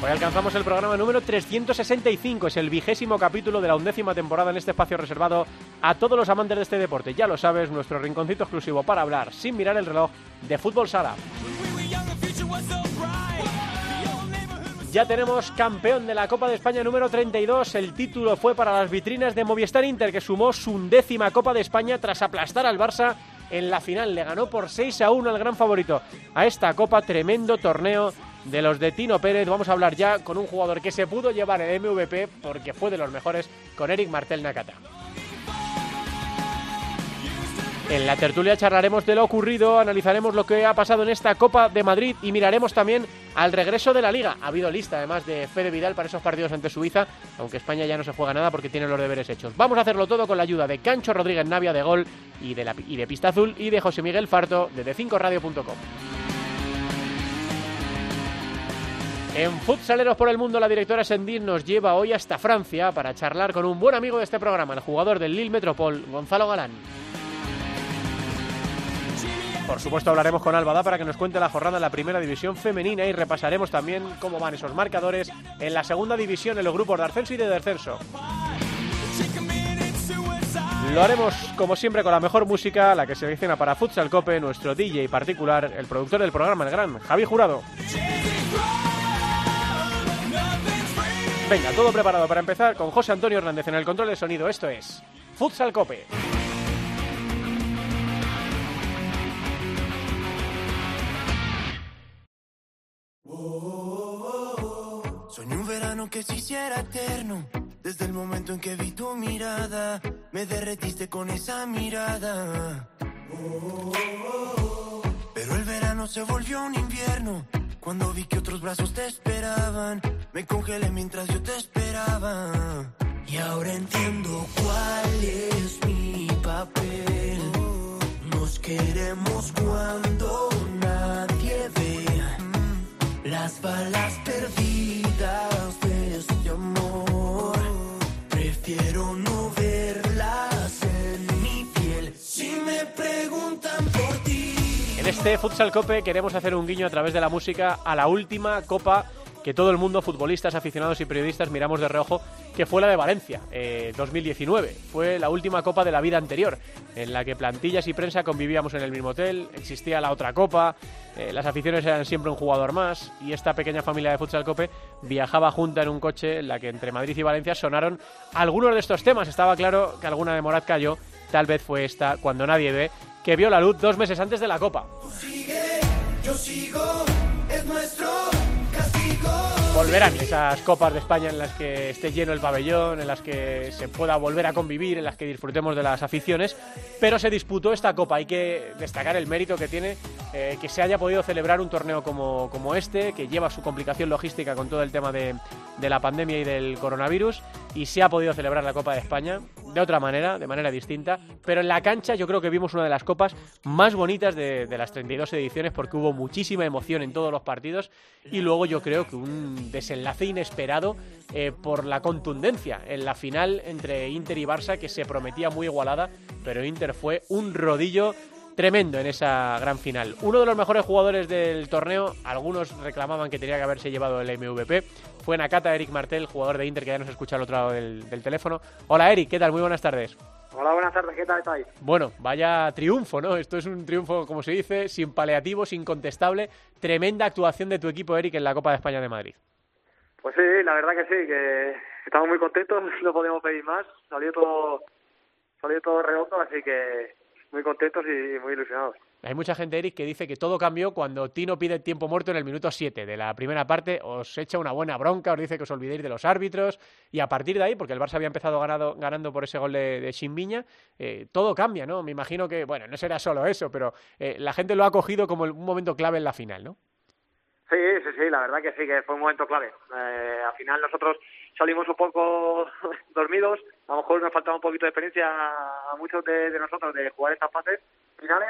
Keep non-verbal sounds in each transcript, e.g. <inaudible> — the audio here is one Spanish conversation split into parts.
Hoy alcanzamos el programa número 365, es el vigésimo capítulo de la undécima temporada en este espacio reservado a todos los amantes de este deporte. Ya lo sabes, nuestro rinconcito exclusivo para hablar, sin mirar el reloj, de fútbol sala. Ya tenemos campeón de la Copa de España número 32. El título fue para las vitrinas de Movistar Inter, que sumó su undécima Copa de España tras aplastar al Barça en la final. Le ganó por 6 a 1 al gran favorito a esta Copa. Tremendo torneo de los de Tino Pérez. Vamos a hablar ya con un jugador que se pudo llevar el MVP porque fue de los mejores, con Eric Martel Nakata. En la tertulia charlaremos de lo ocurrido, analizaremos lo que ha pasado en esta Copa de Madrid y miraremos también al regreso de la Liga. Ha habido lista además de Fede Vidal para esos partidos ante Suiza, aunque España ya no se juega nada porque tiene los deberes hechos. Vamos a hacerlo todo con la ayuda de Cancho Rodríguez Navia de Gol y de, la, Pista Azul y de José Miguel Farto de D5Radio.com. En Futsaleros por el Mundo, la directora Sendín nos lleva hoy hasta Francia para charlar con un buen amigo de este programa, el jugador del Lille Metropol, Gonzalo Galán. Por supuesto hablaremos con Albada para que nos cuente la jornada en la primera división femenina y repasaremos también cómo van esos marcadores en la segunda división en los grupos de ascenso y de descenso. Lo haremos como siempre con la mejor música, la que se selecciona para Futsal Cope, nuestro DJ particular, el productor del programa, el gran Javi Jurado. Venga, todo preparado para empezar con José Antonio Hernández en el control de sonido. Esto es Futsal Cope. Soñé un verano que se hiciera eterno. Desde el momento en que vi tu mirada, me derretiste con esa mirada. Pero el verano se volvió un invierno. Cuando vi que otros brazos te esperaban, me congelé mientras yo te esperaba. Y ahora entiendo cuál es mi papel. Nos queremos cuando nadie ve las balas perdidas de este amor. Prefiero no este Futsal Cope queremos hacer un guiño a través de la música a la última Copa que todo el mundo, futbolistas, aficionados y periodistas, miramos de reojo, que fue la de Valencia, eh, 2019. Fue la última copa de la vida anterior, en la que plantillas y prensa convivíamos en el mismo hotel, existía la otra copa, eh, las aficiones eran siempre un jugador más, y esta pequeña familia de Futsal Cope viajaba junta en un coche en la que entre Madrid y Valencia sonaron algunos de estos temas. Estaba claro que alguna de Morat cayó, tal vez fue esta, cuando nadie ve, que vio la luz dos meses antes de la copa. Sigue, yo. Volverán esas copas de España en las que esté lleno el pabellón, en las que se pueda volver a convivir, en las que disfrutemos de las aficiones, pero se disputó esta copa. Hay que destacar el mérito que tiene eh, que se haya podido celebrar un torneo como, como, este, que lleva su complicación logística con todo el tema de, de la pandemia y del coronavirus, y se ha podido celebrar la Copa de España de otra manera, de manera distinta, pero en la cancha yo creo que vimos una de las copas más bonitas de, de las 32 ediciones porque hubo muchísima emoción en todos los partidos y luego yo creo que un desenlace inesperado eh, por la contundencia en la final entre Inter y Barça que se prometía muy igualada, pero Inter fue un rodillo tremendo en esa gran final. Uno de los mejores jugadores del torneo, algunos reclamaban que tenía que haberse llevado el MVP, fue Nakata Eric Martel, jugador de Inter que ya nos escucha al otro lado del, del teléfono. Hola Eric, ¿qué tal? Muy buenas tardes. Hola, buenas tardes, ¿qué tal estáis? Bueno, vaya triunfo, ¿no? Esto es un triunfo, como se dice, sin paliativos, incontestable. Tremenda actuación de tu equipo, Eric, en la Copa de España de Madrid. Pues sí, la verdad que sí, que estamos muy contentos, <laughs> no podemos pedir más, salió todo, salió todo redondo, así que muy contentos y muy ilusionados. Hay mucha gente, Eric, que dice que todo cambió cuando Tino pide tiempo muerto en el minuto 7 de la primera parte, os echa una buena bronca, os dice que os olvidéis de los árbitros, y a partir de ahí, porque el Barça había empezado ganado, ganando por ese gol de, de eh, todo cambia, ¿no? Me imagino que, bueno, no será solo eso, pero eh, la gente lo ha cogido como un momento clave en la final, ¿no? Sí, sí, sí, la verdad que sí, que fue un momento clave. Eh, al final nosotros salimos un poco <laughs> dormidos, a lo mejor nos faltaba un poquito de experiencia a muchos de, nosotros de jugar estas fases finales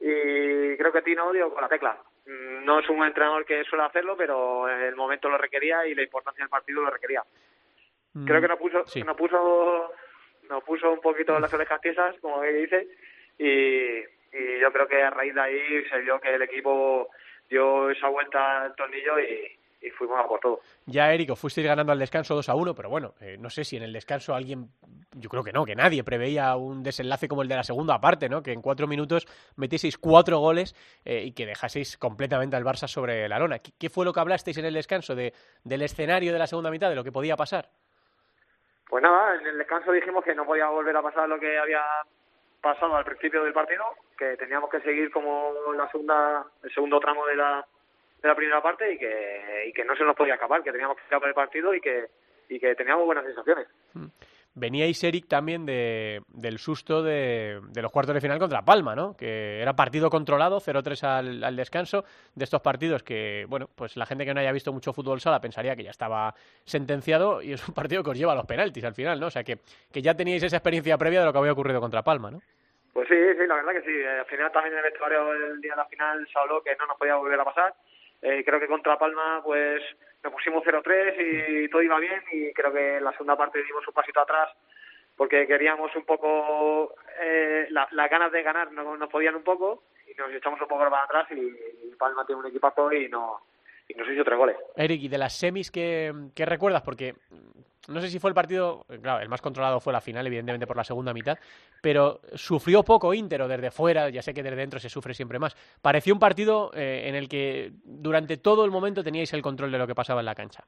y creo que Tino dio con la tecla. Mm, no es un entrenador que suele hacerlo, pero el momento lo requería y la importancia del partido lo requería. Creo que mm, nos puso, nos puso, nos puso un poquito las orejas tiesas, como dice, y, y yo creo que a raíz de ahí se vio que el equipo dio esa vuelta al tornillo y, y fuimos a por todo. Ya, Eric, fuisteis ganando al descanso 2 a 1, pero bueno, eh, no sé si en el descanso alguien, yo creo que no, que nadie preveía un desenlace como el de la segunda parte, ¿no? Que en cuatro minutos metieseis cuatro goles eh, y que dejaseis completamente al Barça sobre la lona. ¿Qué, fue lo que hablasteis en el descanso de, del escenario de la segunda mitad, de lo que podía pasar? Pues nada, en el descanso dijimos que no podía volver a pasar lo que había pasado al principio del partido, que teníamos que seguir como la segunda, el segundo tramo de la de la primera parte y que, y que no se nos podía acabar, que teníamos que acabar el partido y que, y que teníamos buenas sensaciones. Hmm. Veníais, Eric, también de, del susto de, de, los cuartos de final contra Palma, ¿no? Que era partido controlado, 0-3 al, al, descanso, de estos partidos que, bueno, pues la gente que no haya visto mucho fútbol sala pensaría que ya estaba sentenciado y es un partido que os lleva a los penaltis al final, ¿no? O sea, que, que ya teníais esa experiencia previa de lo que había ocurrido contra Palma, ¿no? Pues sí, sí, la verdad que sí. Al final también en el vestuario el día de la final se habló que no nos podía volver a pasar eh, creo que contra Palma pues nos pusimos 0-3 y todo iba bien y creo que en la segunda parte dimos un pasito atrás porque queríamos un poco eh, las ganas de ganar nos, nos podían un poco y nos echamos un poco para atrás y, Palma tiene un equipazo y no y nos hizo tres goles. Eric, ¿y de las semis qué, qué recuerdas? Porque no sé si fue el partido, claro, el más controlado fue la final, evidentemente por la segunda mitad, pero sufrió poco Inter o desde fuera, ya sé que desde dentro se sufre siempre más. Pareció un partido eh, en el que durante todo el momento teníais el control de lo que pasaba en la cancha.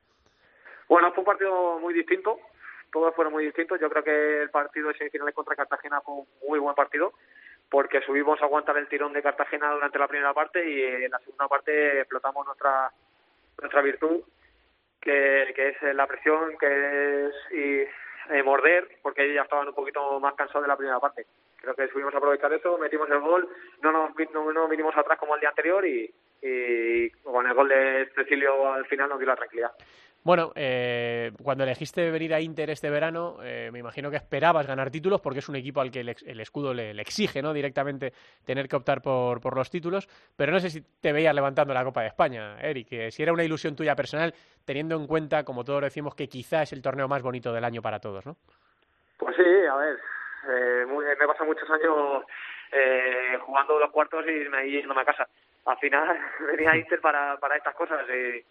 Bueno, fue un partido muy distinto, todos fueron muy distintos. Yo creo que el partido de semifinales contra Cartagena fue un muy buen partido porque subimos a aguantar el tirón de Cartagena durante la primera parte y en la segunda parte explotamos nuestra nuestra virtud que, es la presión, que es y, eh, morder, porque ellos ya estaban un poquito más cansados de la primera parte. Creo que subimos a aprovechar eso, metimos el gol, no nos no, no vinimos atrás como el día anterior y, y con el gol de Cecilio al final nos dio la tranquilidad. Bueno, eh, cuando elegiste venir a Inter este verano, eh, me imagino que esperabas ganar títulos porque es un equipo al que el, escudo le, exige ¿no? directamente tener que optar por, los títulos, pero no sé si te veías levantando la Copa de España, Eric, si era una ilusión tuya personal, teniendo en cuenta, como todos decimos, que quizá es el torneo más bonito del año para todos, ¿no? Pues sí, a ver, eh, me he pasado muchos años eh, jugando los cuartos y me yéndome a casa. Al final <laughs> venía a Inter para, para estas cosas. Y,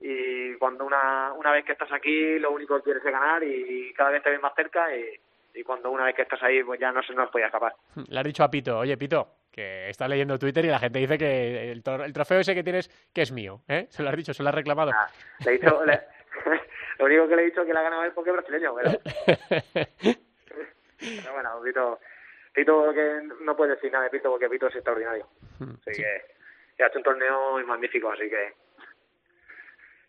y cuando una, una vez que estás aquí lo único que quieres es ganar y cada vez te ves más cerca y, y cuando una vez que estás ahí pues ya no se nos podía escapar. <laughs> Le has dicho a Pito, oye Pito, que está leyendo Twitter y la gente dice que el, el trofeo ese que tienes que es mío, ¿eh? Se lo has dicho, se lo has reclamado. Ah, le he dicho, <laughs> lo único que le he dicho es que la ha ganado es porque es brasileño, pero... <laughs> pero bueno, Pito, Pito que no puede decir nada de Pito porque Pito es extraordinario. Hmm, así que, que ha hecho un torneo magnífico, así que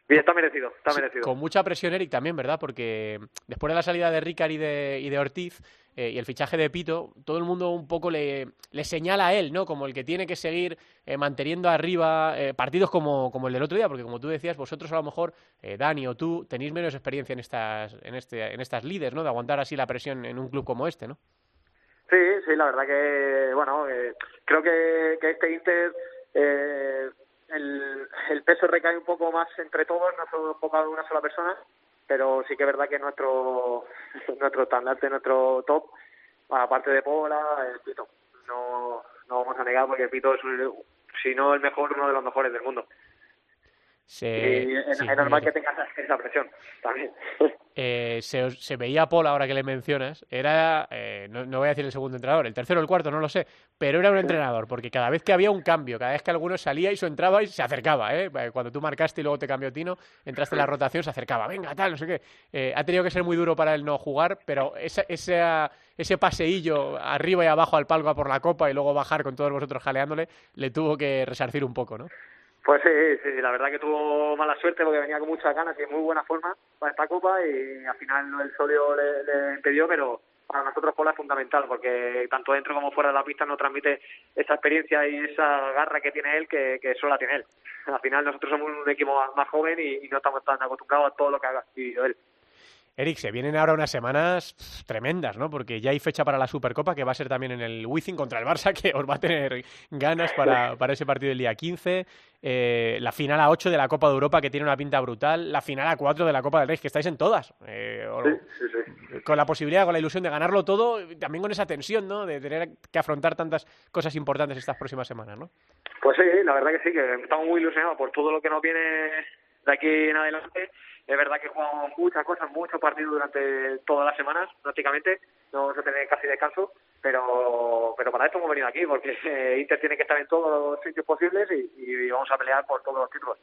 Bien, está merecido, está merecido. con mucha presión, Eric, también, ¿verdad? Porque después de la salida de Ricard y de, y de Ortiz eh, y el fichaje de Pito, todo el mundo un poco le, le señala a él, ¿no? Como el que tiene que seguir eh, manteniendo arriba eh, partidos como, como el del otro día, porque como tú decías, vosotros a lo mejor, Dani o tú, tenéis menos experiencia en estas, en, este, en estas líderes, ¿no? De aguantar así la presión en un club como este, ¿no? Sí, sí, la verdad que, bueno, creo que, que este Inter el, el peso recae un poco más entre todos, no solo enfocado en una sola persona, pero sí que es verdad que nuestro <laughs> nuestro estandarte, nuestro top, aparte de Pola, es Pito. No, no vamos a negar porque Pito es, si no el mejor, uno de los mejores del mundo. Y es, normal que tengas <laughs> esa presión también. <laughs> Eh, se, se, veía Paul, ahora que le mencionas, era, eh, no, no, voy a decir el segundo entrenador, el tercero o el cuarto, no lo sé, pero era un entrenador, porque cada vez que había un cambio, cada vez que alguno salía y su entraba y se acercaba, ¿eh? cuando tú marcaste y luego te cambió Tino, entraste en la rotación, se acercaba, venga, tal, no sé qué. Eh, ha tenido que ser muy duro para él no jugar, pero esa, esa, ese paseillo arriba y abajo al palco a por la copa y luego bajar con todos vosotros jaleándole, le tuvo que resarcir un poco, ¿no? Pues sí, sí, la verdad que tuvo mala suerte porque venía con muchas ganas y en muy buena forma para esta copa y al final el solio le, le impidió, pero para nosotros Pola es fundamental porque tanto dentro como fuera de la pista nos transmite esa experiencia y esa garra que tiene él que, que solo la tiene él. Al final nosotros somos un equipo más joven y, no estamos tan acostumbrados a todo lo que ha vivido él. Eric, se vienen ahora unas semanas tremendas, ¿no? Porque ya hay fecha para la Supercopa, que va a ser también en el Wizzing contra el Barça, <laughs> que os va a tener ganas para, para ese partido del día 15. Eh, la final a 8 de la Copa de Europa, que tiene una pinta brutal. La final a 4 de la Copa del Rey, que estáis en todas. Eh, sí, sí, sí. Con la posibilidad, con la ilusión de ganarlo todo, también con esa tensión, ¿no? De tener que afrontar tantas cosas importantes estas próximas semanas, ¿no? Pues sí, la verdad que sí, que estamos muy ilusionados por todo lo que nos viene de aquí en adelante es verdad que jugamos muchas cosas, muchos partidos durante todas las semanas, prácticamente. No vamos a tener casi descanso, pero, pero para esto hemos venido aquí, porque <laughs> Inter tiene que estar en todos los sitios posibles y, vamos a pelear por todos los títulos.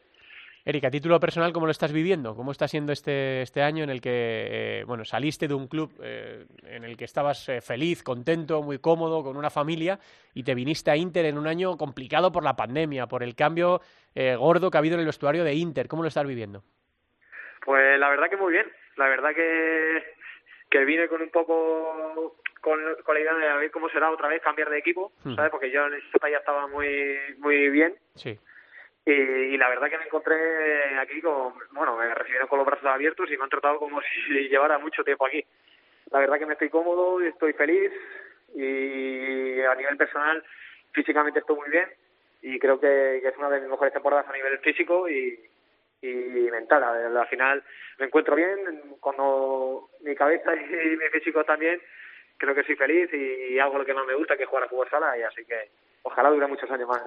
Erika, a título personal, ¿cómo lo estás viviendo? ¿Cómo está siendo este, este año en el que eh, bueno, saliste de un club eh, en el que estabas eh, feliz, contento, muy cómodo, con una familia, y te viniste a Inter en un año complicado por la pandemia, por el cambio gordo que ha habido en el vestuario de Inter? ¿Cómo lo estás viviendo? Pues la verdad que muy bien. La verdad que, que vine con un poco con, con la idea de ver cómo será otra vez cambiar de equipo, hmm. ¿sabes? Porque yo en esta ya estaba muy muy bien. Sí. Y, la verdad que me encontré aquí con, bueno, me recibieron con los brazos abiertos y me han tratado como <laughs> si llevara mucho tiempo aquí. La verdad que me estoy cómodo, y estoy feliz y a nivel personal físicamente estoy muy bien y creo que, que es una de mis mejores temporadas a nivel físico y, y mental. Al final me encuentro bien, cuando mi cabeza y <laughs> mi físico también, creo que soy feliz y hago lo que más me gusta, que jugar a fútbol sala, y así que ojalá dure muchos años más.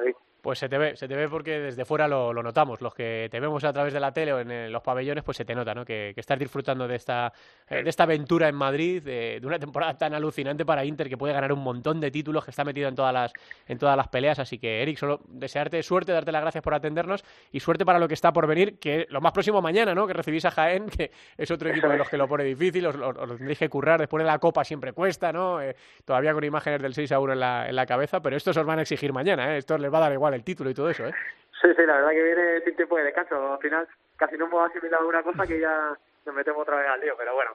Pues se te ve, se te ve porque desde fuera lo, notamos. Los que te vemos a través de la tele o en los pabellones, pues se te nota, ¿no? Que, estás disfrutando de esta, eh, de esta aventura en Madrid, de, una temporada tan alucinante para Inter que puede ganar un montón de títulos, que está metido en todas las, en todas las peleas. Así que, Eric, solo desearte suerte, darte las gracias por atendernos y suerte para lo que está por venir, que lo más próximo mañana, ¿no? Que recibís a Jaén, que es otro equipo de los que lo pone difícil, os, lo tendréis que currar, después de la Copa siempre cuesta, ¿no? Eh, todavía con imágenes del 6 a 1 en la, en la cabeza, pero estos os van a exigir mañana, ¿eh? Esto les va a dar igual el título y todo eso, ¿eh? Sí, sí, la verdad que viene sin tiempo de descanso. Al final casi no hemos asimilado una cosa que ya nos metemos otra vez al lío, pero bueno,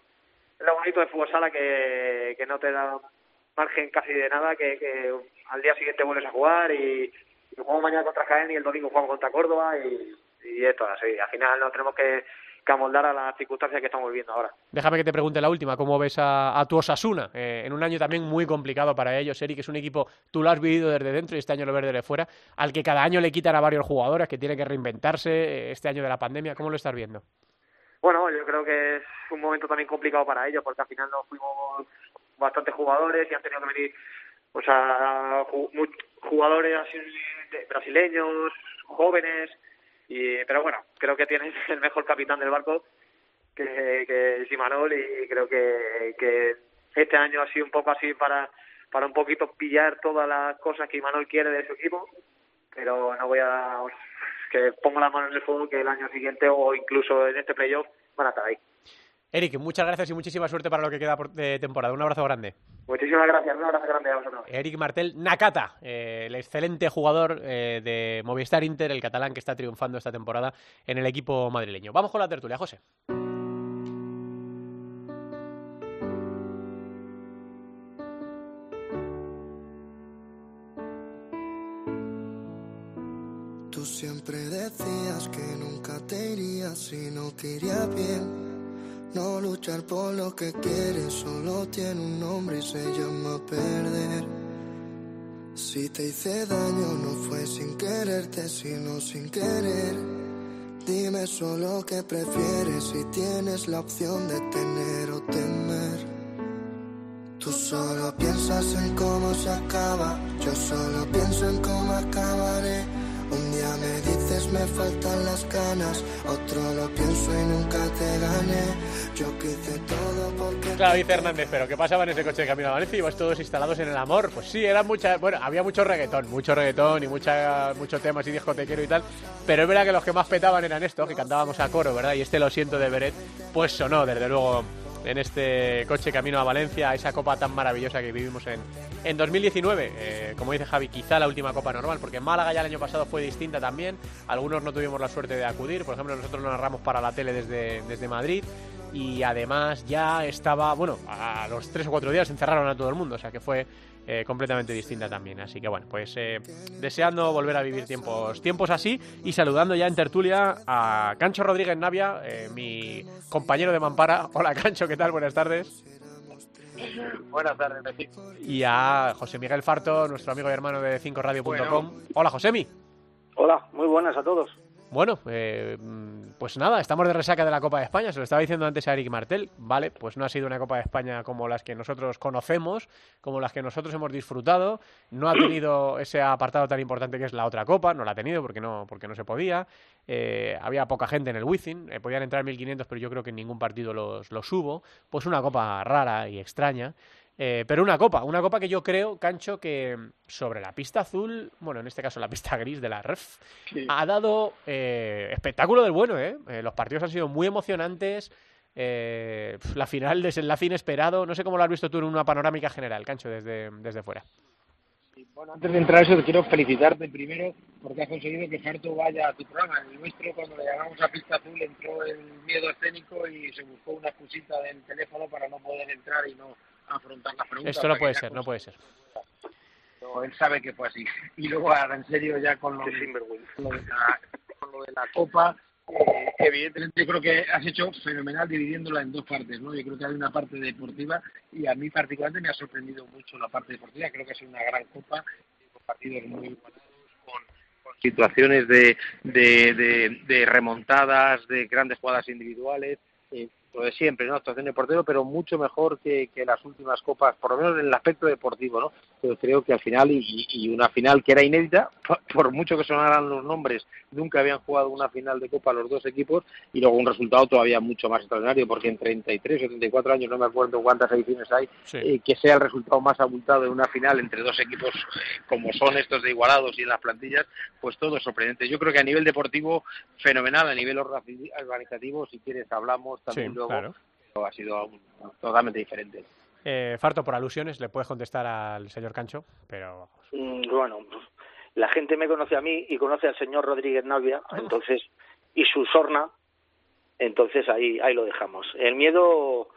es lo bonito de fútbol sala que, que no te da margen casi de nada, que, que al día siguiente vuelves a jugar y, jugamos mañana contra Jaén y el domingo jugamos contra Córdoba y, y esto así. Al final no tenemos que que amoldar a las circunstancias que estamos viviendo ahora. Déjame que te pregunte la última, ¿cómo ves a, tu Osasuna? Eh, en un año también muy complicado para ellos, Eric, que es un equipo, tú lo has vivido desde dentro y este año lo ves desde fuera, al que cada año le quitan a varios jugadores, que tiene que reinventarse eh, este año de la pandemia, ¿cómo lo estás viendo? Bueno, yo creo que es un momento también complicado para ellos, porque al final nos fuimos bastantes jugadores y han tenido que venir o sea, jugadores así brasileños, jóvenes, y, pero bueno, creo que tiene <laughs> el mejor capitán del barco, que, que es Imanol, y creo que, que este año ha sido un poco así para, para un poquito pillar todas las cosas que Imanol quiere de su equipo, pero no voy a que pongo la mano en el fuego que el año siguiente o incluso en este playoff van a estar ahí. Eric, muchas gracias y muchísima suerte para lo que queda de temporada. Un abrazo grande. Muchísimas gracias, un abrazo grande a vosotros. Eric Martel Nakata, eh, el excelente jugador eh, de Movistar Inter, el catalán que está triunfando esta temporada en el equipo madrileño. Vamos con la tertulia, José. Tú siempre decías que nunca te irías si no quería bien no luchar por lo que quieres solo tiene un nombre y se llama perder. Si te hice daño no fue sin quererte, sino sin querer. Dime solo qué prefieres si tienes la opción de tener o temer. Tú solo piensas en cómo se acaba, yo solo pienso en cómo acabaré. Un día me dices me faltan las ganas, otro lo pienso y nunca te gané. Yo quise todo porque. Claro, dice Hernández, pero ¿qué pasaba en ese coche de camino a Valencia? ¿Ibas todos instalados en el amor? Pues sí, era mucha. Bueno, había mucho reggaetón, mucho reggaetón y mucha, muchos temas y discotequero y tal. Pero es verdad que los que más petaban eran estos, que cantábamos a coro, ¿verdad? Y este lo siento de Beret, pues sonó, desde luego en este coche camino a Valencia, a esa copa tan maravillosa que vivimos en, en 2019. Eh, como dice Javi, quizá la última copa normal, porque Málaga ya el año pasado fue distinta también. Algunos no tuvimos la suerte de acudir, por ejemplo, nosotros lo narramos para la tele desde, desde Madrid. y además ya estaba, bueno, a los tres o cuatro días encerraron a todo el mundo, o sea que fue eh, completamente distinta también. Así que bueno, pues eh, deseando volver a vivir tiempos, tiempos así y saludando ya en tertulia a Cancho Rodríguez Navia, eh, mi compañero de Mampara. <laughs> Hola Cancho, ¿qué tal? Buenas tardes. Buenas tardes, Y a José Miguel Farto, nuestro amigo y hermano de 5radio.com. Hola, Josemi. Hola, muy buenas a todos. Bueno, eh, pues nada, estamos de resaca de la Copa de España. Se lo estaba diciendo antes a Eric Martel. Vale, pues no ha sido una Copa de España como las que nosotros conocemos, como las que nosotros hemos disfrutado. No ha tenido ese apartado tan importante que es la otra Copa. No la ha tenido porque no, porque no se podía. Eh, había poca gente en el Wizzing. Eh, podían entrar 1.500, pero yo creo que en ningún partido los, los hubo. Pues una Copa rara y extraña. Eh, pero una copa, una copa que yo creo, Cancho, que sobre la pista azul, bueno, en este caso la pista <laughs> gris de la REF, ha dado eh, espectáculo del bueno, ¿eh? ¿eh? Los partidos han sido muy emocionantes. la final, desenlace inesperado. No sé cómo lo has visto tú en una panorámica general, Cancho, desde, desde fuera. bueno, antes de entrar a eso, quiero felicitarte primero porque has conseguido que Farto vaya a tu programa. El nuestro, cuando le llamamos a pista azul, entró el miedo escénico y se buscó una excusita del teléfono para no poder entrar y no afrontar la pregunta. Esto no puede ser, no puede ser. él sabe que fue así. Y luego, ahora en serio, ya con lo, de, la, con lo de la Copa, eh, evidentemente yo creo que has hecho fenomenal dividiéndola en dos partes, ¿no? Yo creo que hay una parte deportiva y a mí particularmente me ha sorprendido mucho la parte deportiva. Creo que ha sido una gran Copa, con partidos muy buenos, con, situaciones de, de, de, de remontadas, de grandes jugadas individuales. Eh, lo de siempre, ¿no? Actuación de portero, pero mucho mejor que, que, las últimas copas, por lo menos en el aspecto deportivo, ¿no? Pero creo que al final, y, y una final que era inédita, <laughs> por, mucho que sonaran los nombres, nunca habían jugado una final de copa los dos equipos, y luego un resultado todavía mucho más extraordinario, porque en 33 o 34 años, no me acuerdo cuántas ediciones hay, sí. eh, que sea el resultado más abultado de una final entre dos equipos como son estos de igualados y en las plantillas, pues todo es sorprendente. Yo creo que a nivel deportivo, fenomenal, a nivel organizativo, si quieres hablamos también. Sí claro. ha sido totalmente diferente. Eh, Farto, por alusiones, le puedes contestar al señor Cancho, pero... Mm, bueno, <laughs> la gente me conoce a mí y conoce al señor Rodríguez Navia, entonces, y su sorna, entonces ahí, ahí lo dejamos. El miedo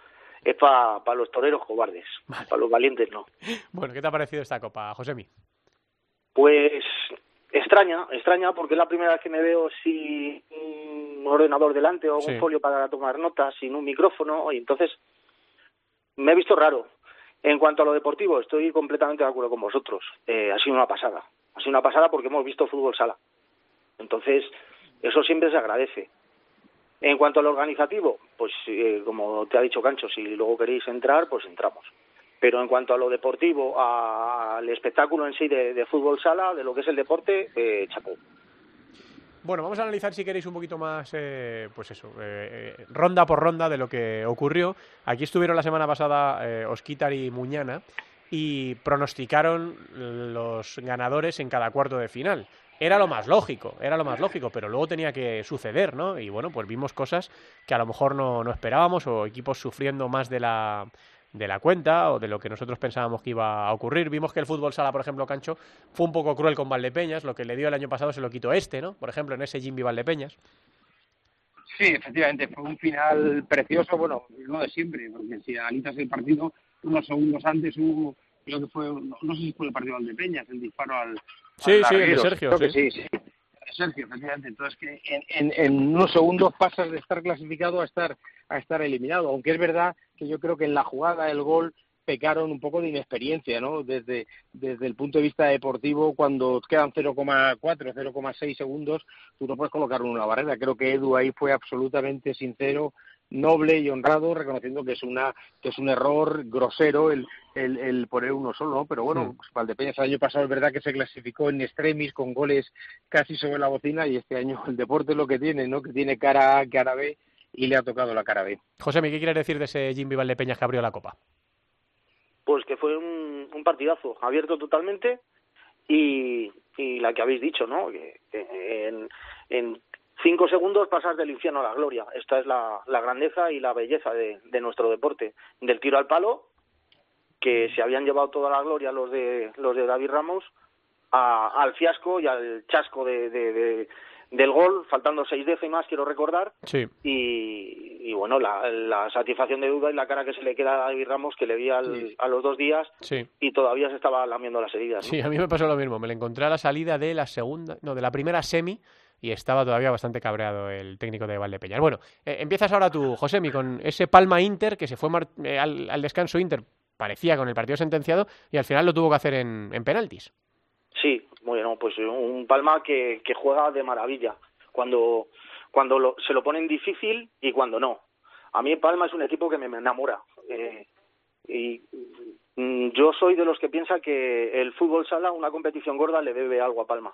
es para pa los toreros cobardes, vale. para los valientes no. <laughs> Bueno, ¿qué te ha parecido esta copa, Josemi? Pues extraña, extraña porque es la primera vez que me veo sin un ordenador delante o sí. un folio para tomar notas, sin un micrófono, y entonces me he visto raro. En cuanto a lo deportivo, estoy completamente de acuerdo con vosotros. Eh, ha sido una pasada. Ha sido una pasada porque hemos visto fútbol sala. Entonces, eso siempre se agradece. En cuanto a lo organizativo, pues eh, como te ha dicho Cancho, si luego queréis entrar, pues entramos pero en cuanto a lo deportivo, al espectáculo en sí de, de fútbol sala, de lo que es el deporte, eh, chapó. Bueno, vamos a analizar si queréis un poquito más, eh, pues eso, eh, eh, ronda por ronda de lo que ocurrió. Aquí estuvieron la semana pasada eh, Osquitar y Muñana y pronosticaron los ganadores en cada cuarto de final. Era lo más lógico, era lo más lógico, pero luego tenía que suceder, ¿no? Y bueno, pues vimos cosas que a lo mejor no, no esperábamos o equipos sufriendo más de la de la cuenta o de lo que nosotros pensábamos que iba a ocurrir. Vimos que el fútbol sala, por ejemplo, Cancho, fue un poco cruel con Valdepeñas, lo que le dio el año pasado se lo quitó este, ¿no? Por ejemplo, en ese Jimmy Valdepeñas. Sí, efectivamente, fue un final precioso, bueno, no de siempre, porque si analizas el partido, unos segundos antes hubo, creo que fue, no, no sé si fue el partido de Valdepeñas, el disparo al... Sí, al sí, el de Sergio. Creo sí. que sí, sí. Sergio, efectivamente. Entonces, que en, en, en, unos segundos pasas de estar clasificado a estar, a estar eliminado. Aunque es verdad que yo creo que en la jugada, el gol, pecaron un poco de inexperiencia, ¿no? Desde, desde el punto de vista deportivo, cuando quedan 0,4, 0,6 segundos, tú no puedes colocar una barrera. Creo que Edu ahí fue absolutamente sincero, noble y honrado, reconociendo que es una que es un error grosero el, el, el poner uno solo, ¿no? Pero bueno, Mm. pues Valdepeñas el año pasado es verdad que se clasificó en extremis con goles casi sobre la bocina y este año el deporte es lo que tiene, ¿no? Que tiene cara A, cara B y le ha tocado la cara B. José, ¿qué quieres decir de ese Jimmy Valdepeñas que abrió la copa? Pues que fue un, un partidazo, abierto totalmente y, y la que habéis dicho, ¿no? Que, que en, en cinco segundos pasas del infierno a la gloria. Esta es la, la grandeza y la belleza de, de, nuestro deporte. Del tiro al palo, que se habían llevado toda la gloria los de los de David Ramos, a, al fiasco y al chasco de, de, de, del gol, faltando seis décimas, quiero recordar. Sí. Y, bueno, la, satisfacción de duda y la cara que se le queda a David Ramos, que le vi a los dos días sí. y todavía se estaba lamiendo las heridas. Sí, a mí me pasó lo mismo. Me le encontré a la salida de la segunda, no, de la primera semi y estaba todavía bastante cabreado el técnico de Valdepeñas. Bueno, eh, empiezas ahora tú, Josemi, con ese Palma Inter que se fue eh, al, descanso Inter, parecía con el partido sentenciado y al final lo tuvo que hacer en, en penaltis. Sí, bueno, pues un Palma que, que juega de maravilla cuando, cuando se lo ponen difícil y cuando no. A mí Palma es un equipo que me enamora. Eh, y mm, yo soy de los que piensa que el fútbol sala, una competición gorda, le debe algo a Palma.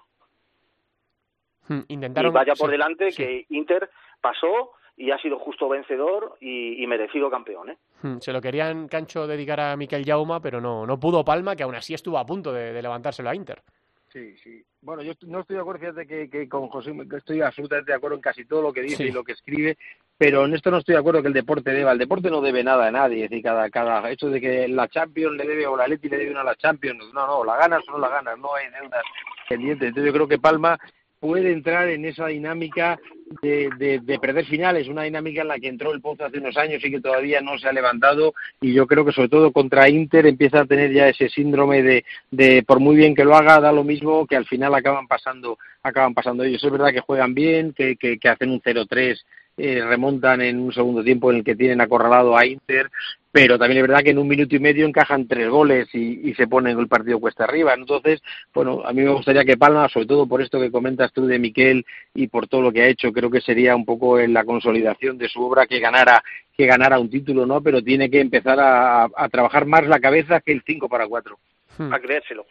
Hmm, intentaron, y vaya por delante que Inter pasó y ha sido justo vencedor y, merecido campeón. ¿eh? Hmm, se lo querían Cancho dedicar a Miquel Jauma, pero no, no pudo Palma, que aún así estuvo a punto de, de levantárselo a Inter. Sí, sí. Bueno, yo no estoy de acuerdo, fíjate que, que con José estoy absolutamente de acuerdo en casi todo lo que dice y lo que escribe, pero en esto no estoy de acuerdo que el deporte deba. El deporte no debe nada a nadie, es decir, cada, cada hecho de que la Champions le debe o la Leti le debe una a la Champions, no, no, la ganas o no la ganas, no hay deudas pendientes. Entonces yo creo que Palma puede entrar en esa dinámica de, de, perder finales, una dinámica en la que entró el Pozo hace unos años y que todavía no se ha levantado y yo creo que sobre todo contra Inter empieza a tener ya ese síndrome de, de por muy bien que lo haga da lo mismo que al final acaban pasando acaban pasando ellos. Es verdad que juegan bien, que, que, que hacen un 0-3 eh, remontan en un segundo tiempo en el que tienen acorralado a Inter, pero también es verdad que en un minuto y medio encajan tres goles y, se ponen el partido cuesta arriba. Entonces, bueno, a mí me gustaría que Palma, sobre todo por esto que comentas tú de Miquel y por todo lo que ha hecho, creo que sería un poco en la consolidación de su obra que ganara que ganara un título, ¿no? Pero tiene que empezar a, trabajar más la cabeza que el 5 para 4. Hmm. A creérselo.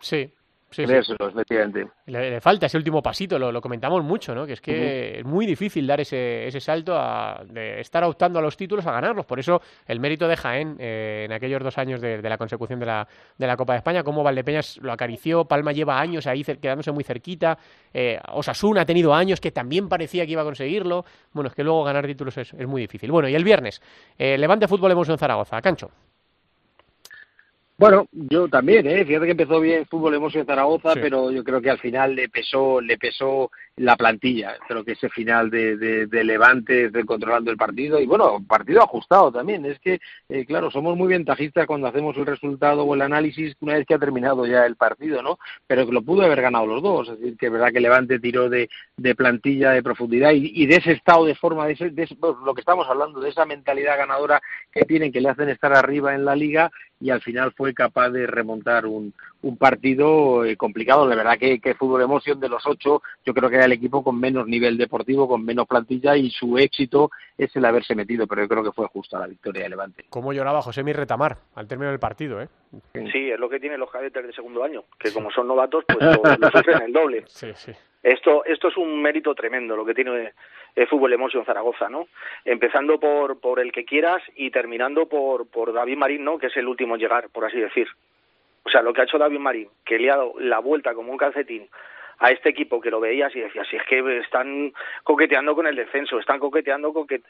Sí, Sí, Le, falta ese último pasito, lo, comentamos mucho, ¿no? Que es que es muy difícil dar ese, ese salto a, de estar optando a los títulos a ganarlos. Por eso el mérito de Jaén eh, en aquellos dos años de, la consecución de la, de la Copa de España, como Valdepeñas lo acarició, Palma lleva años ahí quedándose muy cerquita, eh, Osasuna ha tenido años que también parecía que iba a conseguirlo. Bueno, es que luego ganar títulos es, muy difícil. Bueno, y el viernes, eh, Levante Fútbol en Zaragoza, Cancho. Bueno, yo también, ¿eh? Fíjate que empezó bien fútbol hemos en Zaragoza, pero yo creo que al final le pesó, le pesó la plantilla. Creo que ese final de, de, Levante, de controlando el partido, y bueno, partido ajustado también. Es que, eh, claro, somos muy ventajistas cuando hacemos el resultado o el análisis una vez que ha terminado ya el partido, ¿no? Pero que lo pudo haber ganado los dos. Es decir, que es verdad que Levante tiró de, de plantilla, de profundidad y, de ese estado de forma, de, de lo que estamos hablando, de esa mentalidad ganadora que tienen, que le hacen estar arriba en la liga y al final fue capaz de remontar un, un partido eh, complicado. La verdad que, que Fútbol Emoción de los ocho, yo creo que era el equipo con menos nivel deportivo, con menos plantilla y su éxito es el haberse metido, pero yo creo que fue justa la victoria de Levante. ¿Cómo lloraba José Mi Retamar al término del partido? ¿eh? Sí, es lo que tienen los cadetes de segundo año, que como son novatos, pues lo, <laughs> sufren el doble. Sí, sí. Esto, esto es un mérito tremendo lo que tiene el Fútbol Emoción Zaragoza, ¿no? Empezando por, por el que quieras y terminando por, por David Marín, ¿no? Que es el último en llegar, por así decir. O sea, lo que ha hecho David Marín, que le ha dado la vuelta como un calcetín a este equipo que lo veías y decías, si es que están coqueteando con el descenso, están coqueteando con que...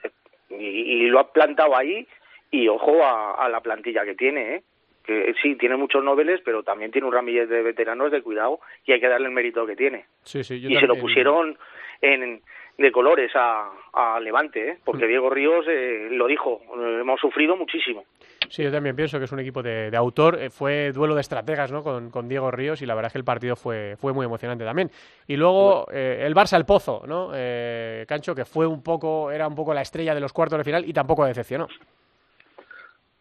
Y, lo ha plantado ahí y ojo a, la plantilla que tiene, ¿eh? que sí, tiene muchos noveles, pero también tiene un ramillete de veteranos de cuidado y hay que darle el mérito que tiene. Sí, sí, y se lo pusieron en, de colores a, a Levante, ¿eh? porque mm. Diego Ríos eh, lo dijo, hemos sufrido muchísimo. Sí, yo también pienso que es un equipo de, autor. Eh, fue duelo de estrategas ¿no? con, con, Diego Ríos y la verdad es que el partido fue, fue muy emocionante también. Y luego eh, el Barça el Pozo, ¿no? Eh, Cancho, que fue un poco, era un poco la estrella de los cuartos de final y tampoco decepcionó.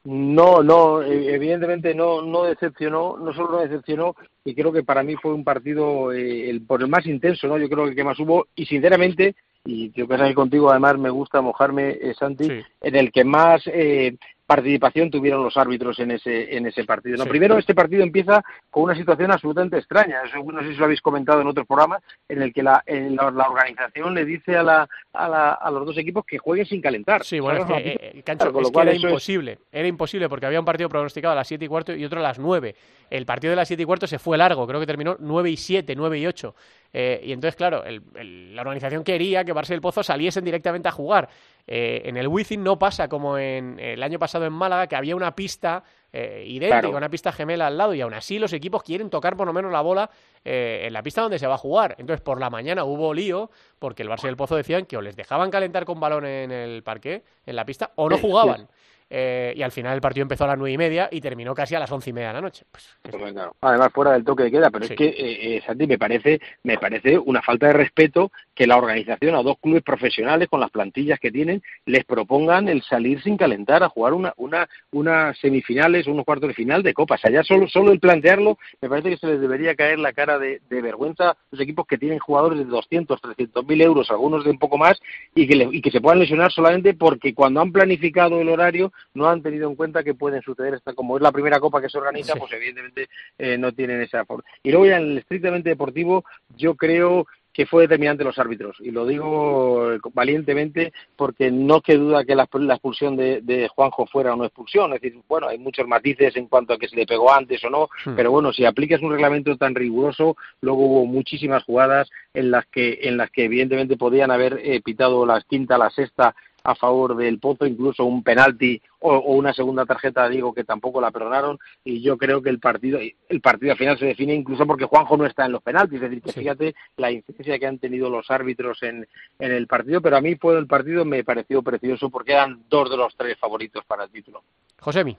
No, no, evidentemente no, no decepcionó, no solo no decepcionó, y creo que para mí fue un partido el, por el más intenso, ¿no? Yo creo que, que más hubo, y sinceramente, y yo que contigo además me gusta mojarme, Santi, en el que más eh, participación tuvieron los árbitros en ese, en ese partido. Lo primero, este partido empieza con una situación absolutamente extraña. no sé si lo habéis comentado en otros programas, en el que la, la, organización le dice a, la, a, la, a, los dos equipos que jueguen sin calentar. Sí, bueno, es que, eh, Cancho, es que era imposible. Era imposible porque había un partido pronosticado a las 7 y cuarto y otro a las 9. El partido de las 7 y cuarto se fue largo, creo que terminó 9 y 7, 9 y 8. Eh, y entonces, claro, la organización quería que Barça y el Pozo saliesen directamente a jugar. En el Wizzing no pasa como en el año pasado en Málaga, que había una pista eh, idéntica, una pista gemela al lado, y aún así los equipos quieren tocar por lo menos la bola eh, en la pista donde se va a jugar. Entonces, por la mañana hubo lío, porque el Barça y el Pozo decían que o les dejaban calentar con balón en el parque, en la pista, o no jugaban. Eh, y al final el partido empezó a las nueve y media y terminó casi a las once y media de la noche. Pues, pues Además, fuera del toque de queda, pero es que, eh, eh, Santi, me parece, me parece una falta de respeto que la organización a dos clubes profesionales con las plantillas que tienen les propongan el salir sin calentar a jugar una, una, unas semifinales, unos cuartos de final de Copa. O sea, ya solo, solo el plantearlo, me parece que se les debería caer la cara de, vergüenza a los equipos que tienen jugadores de 200, 300 mil euros, algunos de un poco más, y que, y que se puedan lesionar solamente porque cuando han planificado el horario no han tenido en cuenta que pueden suceder, esta, como es la primera copa que se organiza, pues evidentemente eh, no tienen esa forma. Y luego ya en el estrictamente deportivo, yo creo que fue determinante los árbitros. Y lo digo valientemente porque no que duda que la, expulsión de, Juanjo fuera una expulsión. Es decir, bueno, hay muchos matices en cuanto a que se le pegó antes o no, pero bueno, si aplicas un reglamento tan riguroso, luego hubo muchísimas jugadas en las que, en las que evidentemente podían haber eh, pitado la quinta, la sexta a favor del Pozo, incluso un penalti o, una segunda tarjeta, digo, que tampoco la perdonaron, y yo creo que el partido, el partido al final se define incluso porque Juanjo no está en los penaltis, es decir, que fíjate la incidencia que han tenido los árbitros en, en el partido, pero a mí fue el partido me pareció precioso porque eran dos de los tres favoritos para el título. Josemi.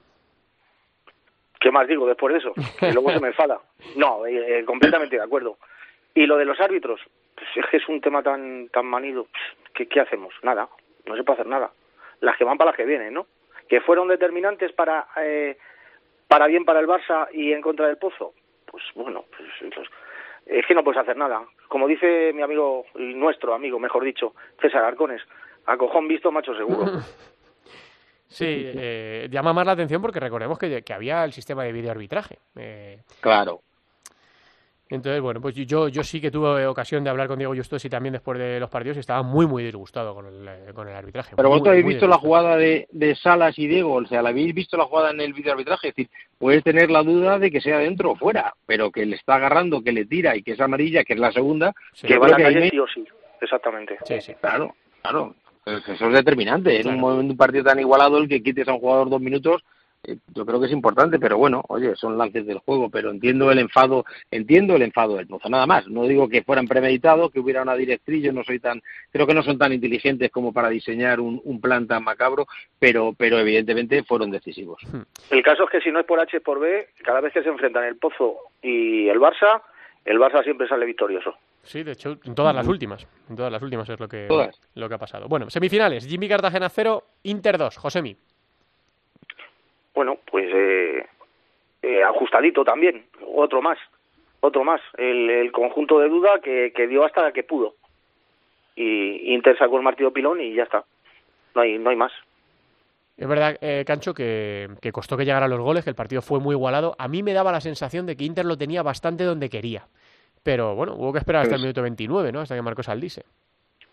¿Qué más digo después de eso? Que luego se me enfada. No, eh, eh, completamente de acuerdo. Y lo de los árbitros, pues es que es un tema tan tan manido. ¿Qué, ¿Qué hacemos? Nada no se puede hacer nada. Las que van para las que vienen, ¿no? Que fueron determinantes para, eh, para bien para el Barça y en contra del Pozo. Pues bueno, pues, pues, es que no puedes hacer nada. Como dice mi amigo, y nuestro amigo, mejor dicho, César Arcones, a cojón visto, macho seguro. <laughs> Sí, eh, llama más la atención porque recordemos que, que había el sistema de videoarbitraje. Eh, claro. Entonces, bueno, pues yo, yo sí que tuve ocasión de hablar con Diego Justos y también después de los partidos y estaba muy, muy disgustado con el, eh, con el arbitraje. Pero vosotros habéis visto la jugada de, de, Salas y Diego, o sea, la habéis visto la jugada en el videoarbitraje, es decir, puedes tener la duda de que sea dentro o fuera, pero que le está agarrando, que le tira y que es amarilla, que es la segunda, que va a la calle sí o sí, exactamente. Sí, sí. Claro, claro. Eso es determinante. En un, momento, un partido tan igualado, el que quites a un jugador dos minutos yo creo que es importante, pero bueno, oye, son lances del juego, pero entiendo el enfado, entiendo el enfado del Pozo, nada más. No digo que fueran premeditados, que hubiera una directriz, yo no soy tan, creo que no son tan inteligentes como para diseñar un, plan tan macabro, pero, pero evidentemente fueron decisivos. Hmm. El caso es que si no es por H por B, cada vez que se enfrentan el Pozo y el Barça, el Barça siempre sale victorioso. Sí, de hecho, en todas las últimas. En todas las últimas es lo que, lo que ha pasado. Bueno, semifinales. Jimmy Cartagena 0, Inter 2. Josemi bueno, pues eh, eh, ajustadito también, otro más, otro más, el, conjunto de duda que, dio hasta que pudo. Y Inter sacó el martillo pilón y ya está, no hay, no hay más. Es verdad, eh, Cancho, que, que, costó que llegaran los goles, que el partido fue muy igualado. A mí me daba la sensación de que Inter lo tenía bastante donde quería. Pero bueno, hubo que esperar hasta el pues minuto 29, ¿no? Hasta que marcó Saldise.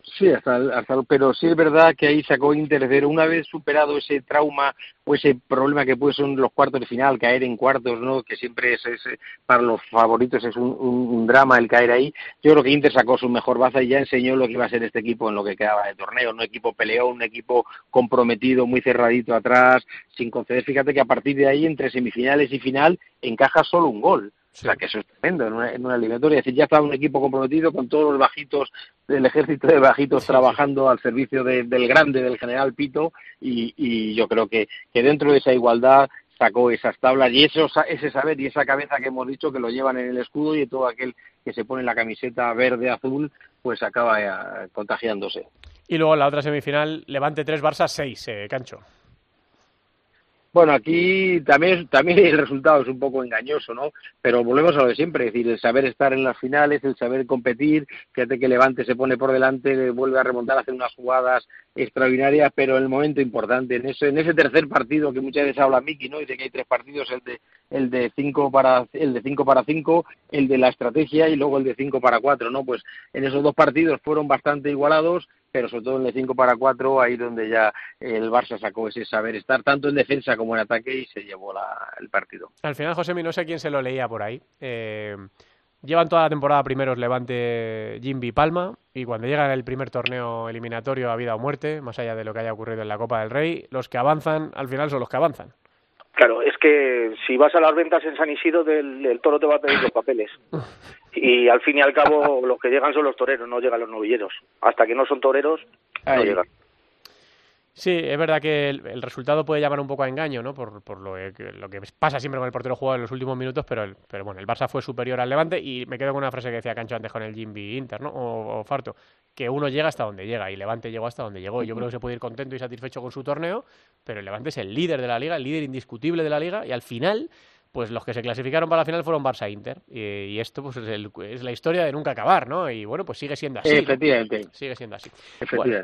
Sí, hasta, hasta, pero sí es verdad que ahí sacó Inter Una vez superado ese trauma o ese problema que puede ser los cuartos de final, caer en cuartos, ¿no? que siempre es, para los favoritos es un, drama el caer ahí. Yo creo que Inter sacó su mejor baza y ya enseñó lo que iba a ser este equipo en lo que quedaba de torneo. Un equipo peleón, un equipo comprometido, muy cerradito atrás, sin conceder. Fíjate que a partir de ahí, entre semifinales y final, encaja solo un gol o sea, que eso es tremendo en una, en una eliminatoria. Es decir, ya estaba un equipo comprometido con todos los bajitos del ejército de bajitos trabajando al servicio del grande, del general Pito, y, y yo creo que, que dentro de esa igualdad sacó esas tablas y eso, ese saber y esa cabeza que hemos dicho que lo llevan en el escudo y todo aquel que se pone la camiseta verde-azul, pues acaba eh, contagiándose. Y luego la otra semifinal, Levante 3, Barça 6, eh, Cancho. Bueno, aquí también, también el resultado es un poco engañoso, ¿no? Pero volvemos a lo de siempre, es decir, el saber estar en las finales, el saber competir, fíjate que Levante se pone por delante, vuelve a remontar, hace unas jugadas extraordinarias, pero el momento importante, en ese, en ese tercer partido que muchas veces habla Miki, ¿no? Dice que hay tres partidos, el de, el de cinco para, el de cinco para cinco, el de la estrategia y luego el de cinco para cuatro, ¿no? Pues en esos dos partidos fueron bastante igualados, pero sobre todo en el 5 para 4, ahí donde ya el Barça sacó ese saber estar tanto en defensa como en ataque y se llevó la, el partido. Al final, José, no sé quién se lo leía por ahí. Eh, Llevan toda la temporada primeros Levante, Jimby Palma y cuando llega el primer torneo eliminatorio a vida o muerte, más allá de lo que haya ocurrido en la Copa del Rey, los que avanzan al final son los que avanzan. Claro, es que si vas a las ventas en San Isidro, del, toro te va a pedir los papeles. <laughs> Y al fin y al cabo, <laughs> los que llegan son los toreros, no llegan los novilleros. Hasta que no son toreros, no llegan. Sí, es verdad que el, resultado puede llamar un poco a engaño, ¿no? Por, por lo, que, lo, que, pasa siempre con el portero jugado en los últimos minutos, pero, el, pero bueno, el Barça fue superior al Levante y me quedo con una frase que decía Cancho antes con el Jimby Inter, ¿no? O, Farto, que uno llega hasta donde llega y Levante llegó hasta donde llegó. Yo creo que se puede ir contento y satisfecho con su torneo, pero el Levante es el líder de la liga, el líder indiscutible de la liga y al final pues los que se clasificaron para la final fueron Barça e Inter. Y, esto pues es, la historia de nunca acabar, ¿no? Y bueno, pues sigue siendo así. Efectivamente. Sigue siendo así.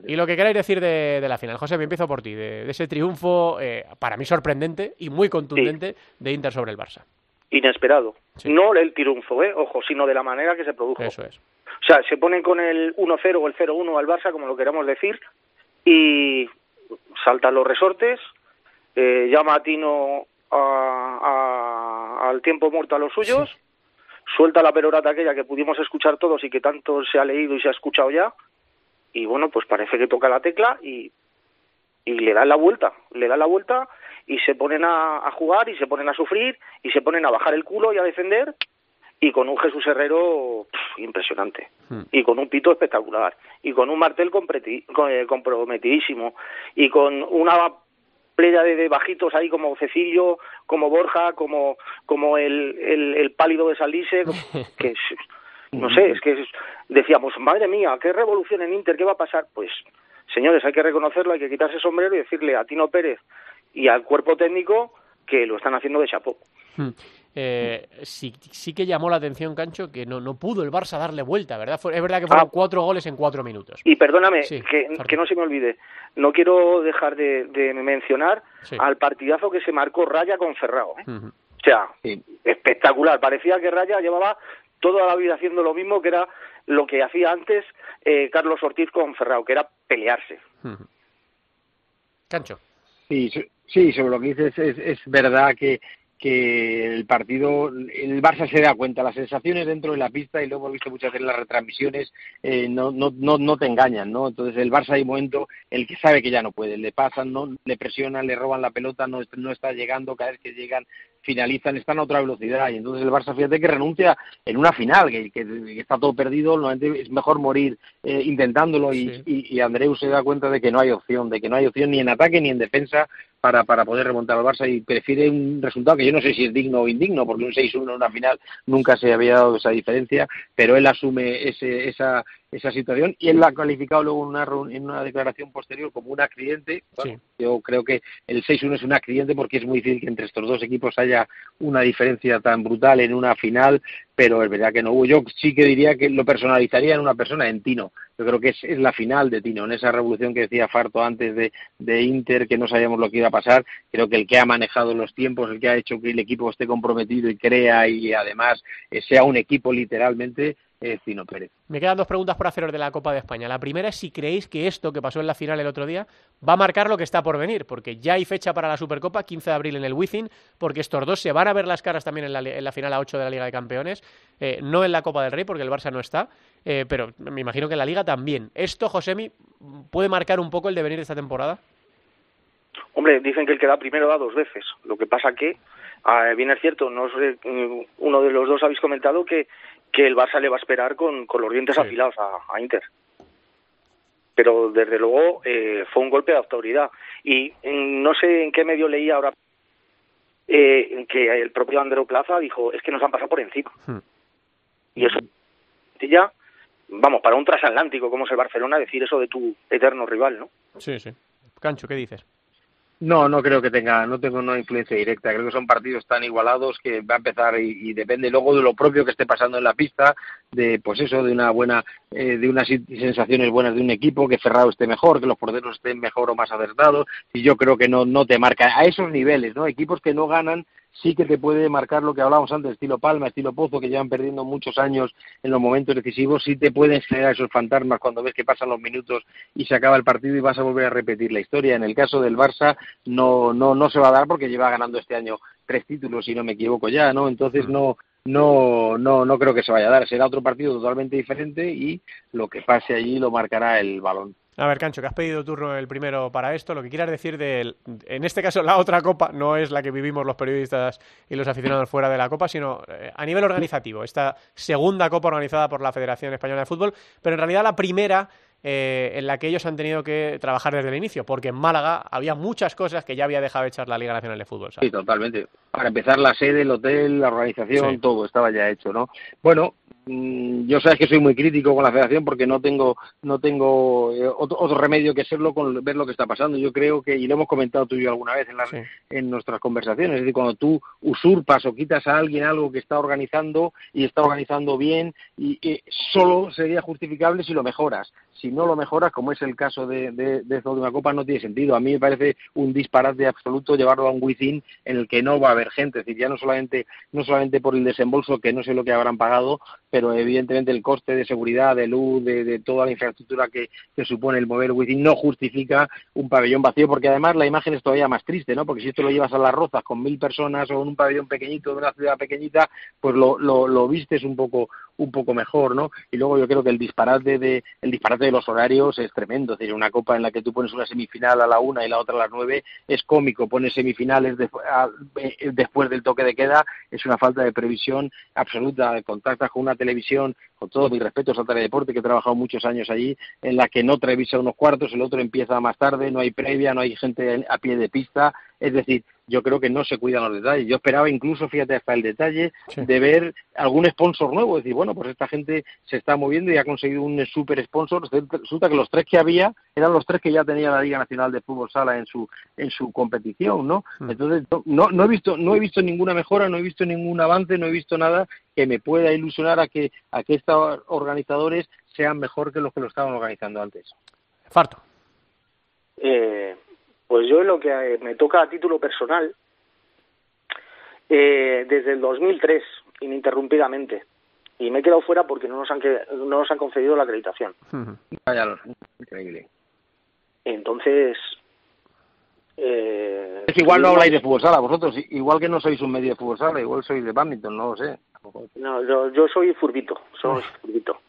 y lo que queráis decir de, la final, José, me empiezo por ti, de, ese triunfo eh, para mí sorprendente y muy contundente de Inter sobre el Barça. Inesperado. No el triunfo, ¿eh? Ojo, sino de la manera que se produjo. Eso es. O sea, se ponen con el 1-0 o el 0-1 al Barça, como lo queramos decir, y saltan los resortes, eh, llama a Tino al tiempo muerto a los suyos, suelta la perorata aquella que pudimos escuchar todos y que tanto se ha leído y se ha escuchado ya, y bueno, pues parece que toca la tecla y, y le dan la vuelta, le dan la vuelta y se ponen a, jugar y se ponen a sufrir y se ponen a bajar el culo y a defender y con un Jesús Herrero impresionante. Hmm. y con un pito espectacular. Y con un martel eh, comprometidísimo. Y con una playa de, bajitos ahí como Cecilio, como Borja, como, como el, el, pálido de Salise, <laughs> que no sé, es que decíamos, madre mía, qué revolución en Inter, ¿qué va a pasar? Pues, señores, hay que reconocerlo, hay que quitarse el sombrero y decirle a Tino Pérez y al cuerpo técnico que lo están haciendo de chapó. Eh, sí, sí que llamó la atención, Cancho, que no, no pudo el Barça darle vuelta, ¿verdad? es verdad que fueron ah. cuatro goles en cuatro minutos. Y perdóname, que, no se me olvide, no quiero dejar de, mencionar al partidazo que se marcó Raya con Ferrao. ¿eh? O sea, espectacular. Parecía que Raya llevaba toda la vida haciendo lo mismo que era lo que hacía antes eh, Carlos Ortiz con Ferrao, que era pelearse. Cancho. Sí, sí, sobre lo que dices es, es verdad que que el partido, el Barça se da cuenta, las sensaciones dentro de la pista, y lo hemos visto muchas veces en las retransmisiones, eh, no, no, no, no, te engañan, ¿no? Entonces el Barça hay un momento el que sabe que ya no puede, le pasan, no, le presionan, le roban la pelota, no, no está llegando, cada vez que llegan finalizan, están a otra velocidad, y entonces el Barça fíjate que renuncia en una final, que, que, está todo perdido, normalmente es mejor morir eh, intentándolo, y, y, y Andreu se da cuenta de que no hay opción, de que no hay opción ni en ataque ni en defensa, para, para poder remontar al Barça y prefiere un resultado que yo no sé si es digno o indigno, porque un 6-1 en una final nunca se había dado esa diferencia, pero él asume ese, esa, esa situación y él la ha calificado luego en una, en una declaración posterior como un accidente. Yo creo que el 6-1 es un accidente porque es muy difícil que entre estos dos equipos haya una diferencia tan brutal en una final, pero es verdad que no hubo. Yo sí que diría que lo personalizaría en una persona, en Tino. Yo creo que es, es la final de Tino, en esa revolución que decía Farto antes de, de Inter, que no sabíamos lo que iba a pasar. Creo que el que ha manejado los tiempos, el que ha hecho que el equipo esté comprometido y crea y además eh, sea un equipo literalmente, Tino Pérez. Me quedan dos preguntas por haceros de la Copa de España. La primera es si creéis que esto que pasó en la final el otro día va a marcar lo que está por venir, porque ya hay fecha para la Supercopa, 15 de abril en el Wizzing, porque estos dos se van a ver las caras también en la, final a 8 de la Liga de Campeones, eh, no en la Copa del Rey, porque el Barça no está, eh, pero me imagino que en la Liga también. ¿Esto, Josemi, puede marcar un poco el devenir de esta temporada? Hombre, dicen que el que da primero da dos veces. Lo que pasa que, ah, bien es cierto, no mm, uno de los dos habéis comentado que que el Barça le va a esperar con, con los dientes afilados a, Inter. Pero desde luego eh, fue un golpe de autoridad. Y no sé en qué medio leí ahora eh, que el propio Andreu Plaza dijo, es que nos han pasado por encima. Hmm. Y eso, ya, vamos, para un transatlántico como es el Barcelona, decir eso de tu eterno rival, ¿no? Sí, sí. Cancho, ¿qué dices? No, no creo que tenga, no tengo una influencia directa. Creo que son partidos tan igualados que va a empezar y, depende luego de lo propio que esté pasando en la pista, de pues eso, de una buena, eh, de unas sensaciones buenas de un equipo, que Ferrado esté mejor, que los porteros estén mejor o más acertados. Y yo creo que no, no te marca a esos niveles, ¿no? Equipos que no ganan sí que te puede marcar lo que hablábamos antes, estilo Palma, estilo Pozo, que llevan perdiendo muchos años en los momentos decisivos, sí te pueden generar esos fantasmas cuando ves que pasan los minutos y se acaba el partido y vas a volver a repetir la historia. En el caso del Barça no, no, no se va a dar porque lleva ganando este año tres títulos, si no me equivoco ya, ¿no? Entonces no, no, no, no creo que se vaya a dar. Será otro partido totalmente diferente y lo que pase allí lo marcará el balón. A ver, Cancho, que has pedido turno el primero para esto. Lo que quieras decir de, en este caso, la otra copa no es la que vivimos los periodistas y los aficionados fuera de la copa, sino eh, a nivel organizativo. Esta segunda copa organizada por la Federación Española de Fútbol, pero en realidad la primera eh, en la que ellos han tenido que trabajar desde el inicio, porque en Málaga había muchas cosas que ya había dejado de echar la Liga Nacional de Fútbol. Sí, totalmente. Para empezar, la sede, el hotel, la organización, todo estaba ya hecho, ¿no? Bueno, Mm, yo sabes que soy muy crítico con la federación porque no tengo no tengo eh, otro, remedio que serlo con ver lo que está pasando yo creo que y lo hemos comentado tú y yo alguna vez en, las, en nuestras conversaciones es decir cuando tú usurpas o quitas a alguien algo que está organizando y está organizando bien y, solo sería justificable si lo mejoras si no lo mejoras, como es el caso de, de, de de una copa, no tiene sentido. A mí me parece un disparate absoluto llevarlo a un within en el que no va a haber gente. Es decir, ya no solamente, no solamente por el desembolso, que no sé lo que habrán pagado, pero evidentemente el coste de seguridad, de luz, de, toda la infraestructura que, supone el mover Wizzing no justifica un pabellón vacío, porque además la imagen es todavía más triste, ¿no? Porque si esto lo llevas a las rozas con mil personas o en un pabellón pequeñito de una ciudad pequeñita, pues lo, lo, lo vistes un poco, un poco mejor, ¿no? Y luego yo creo que el disparate de, el disparate de los horarios es tremendo, es decir, una copa en la que tú pones una semifinal a la una y la otra a las nueve es cómico, pones semifinales eh, después del toque de queda, es una falta de previsión absoluta, contactas con una televisión, con todos mis respetos a Teledeporte, que he trabajado muchos años allí, en la que no televisa unos cuartos, el otro empieza más tarde, no hay previa, no hay gente a pie de pista, es decir, yo creo que no se cuidan los detalles. Yo esperaba incluso, fíjate, hasta el detalle de ver algún sponsor nuevo. Es decir, bueno, pues esta gente se está moviendo y ha conseguido un super sponsor. Resulta que los tres que había eran los tres que ya tenía la Liga Nacional de Fútbol Sala en su en su competición, ¿no? Hmm. Entonces, no, no he visto no he visto ninguna mejora, no he visto ningún avance, no he visto nada que me pueda ilusionar a que a que estos organizadores sean mejor que los que lo estaban organizando antes. Farto. Eh, pues yo lo que eh, me toca a título personal, eh, desde el 2003, ininterrumpidamente, y me he quedado fuera porque no nos han, no nos han concedido la acreditación. increíble. Entonces, eh, es igual no habláis de fútbol sala vosotros, igual que no sois un medio de fútbol sala, igual sois de badminton, no lo sé. No, yo, yo soy furbito, soy furbito.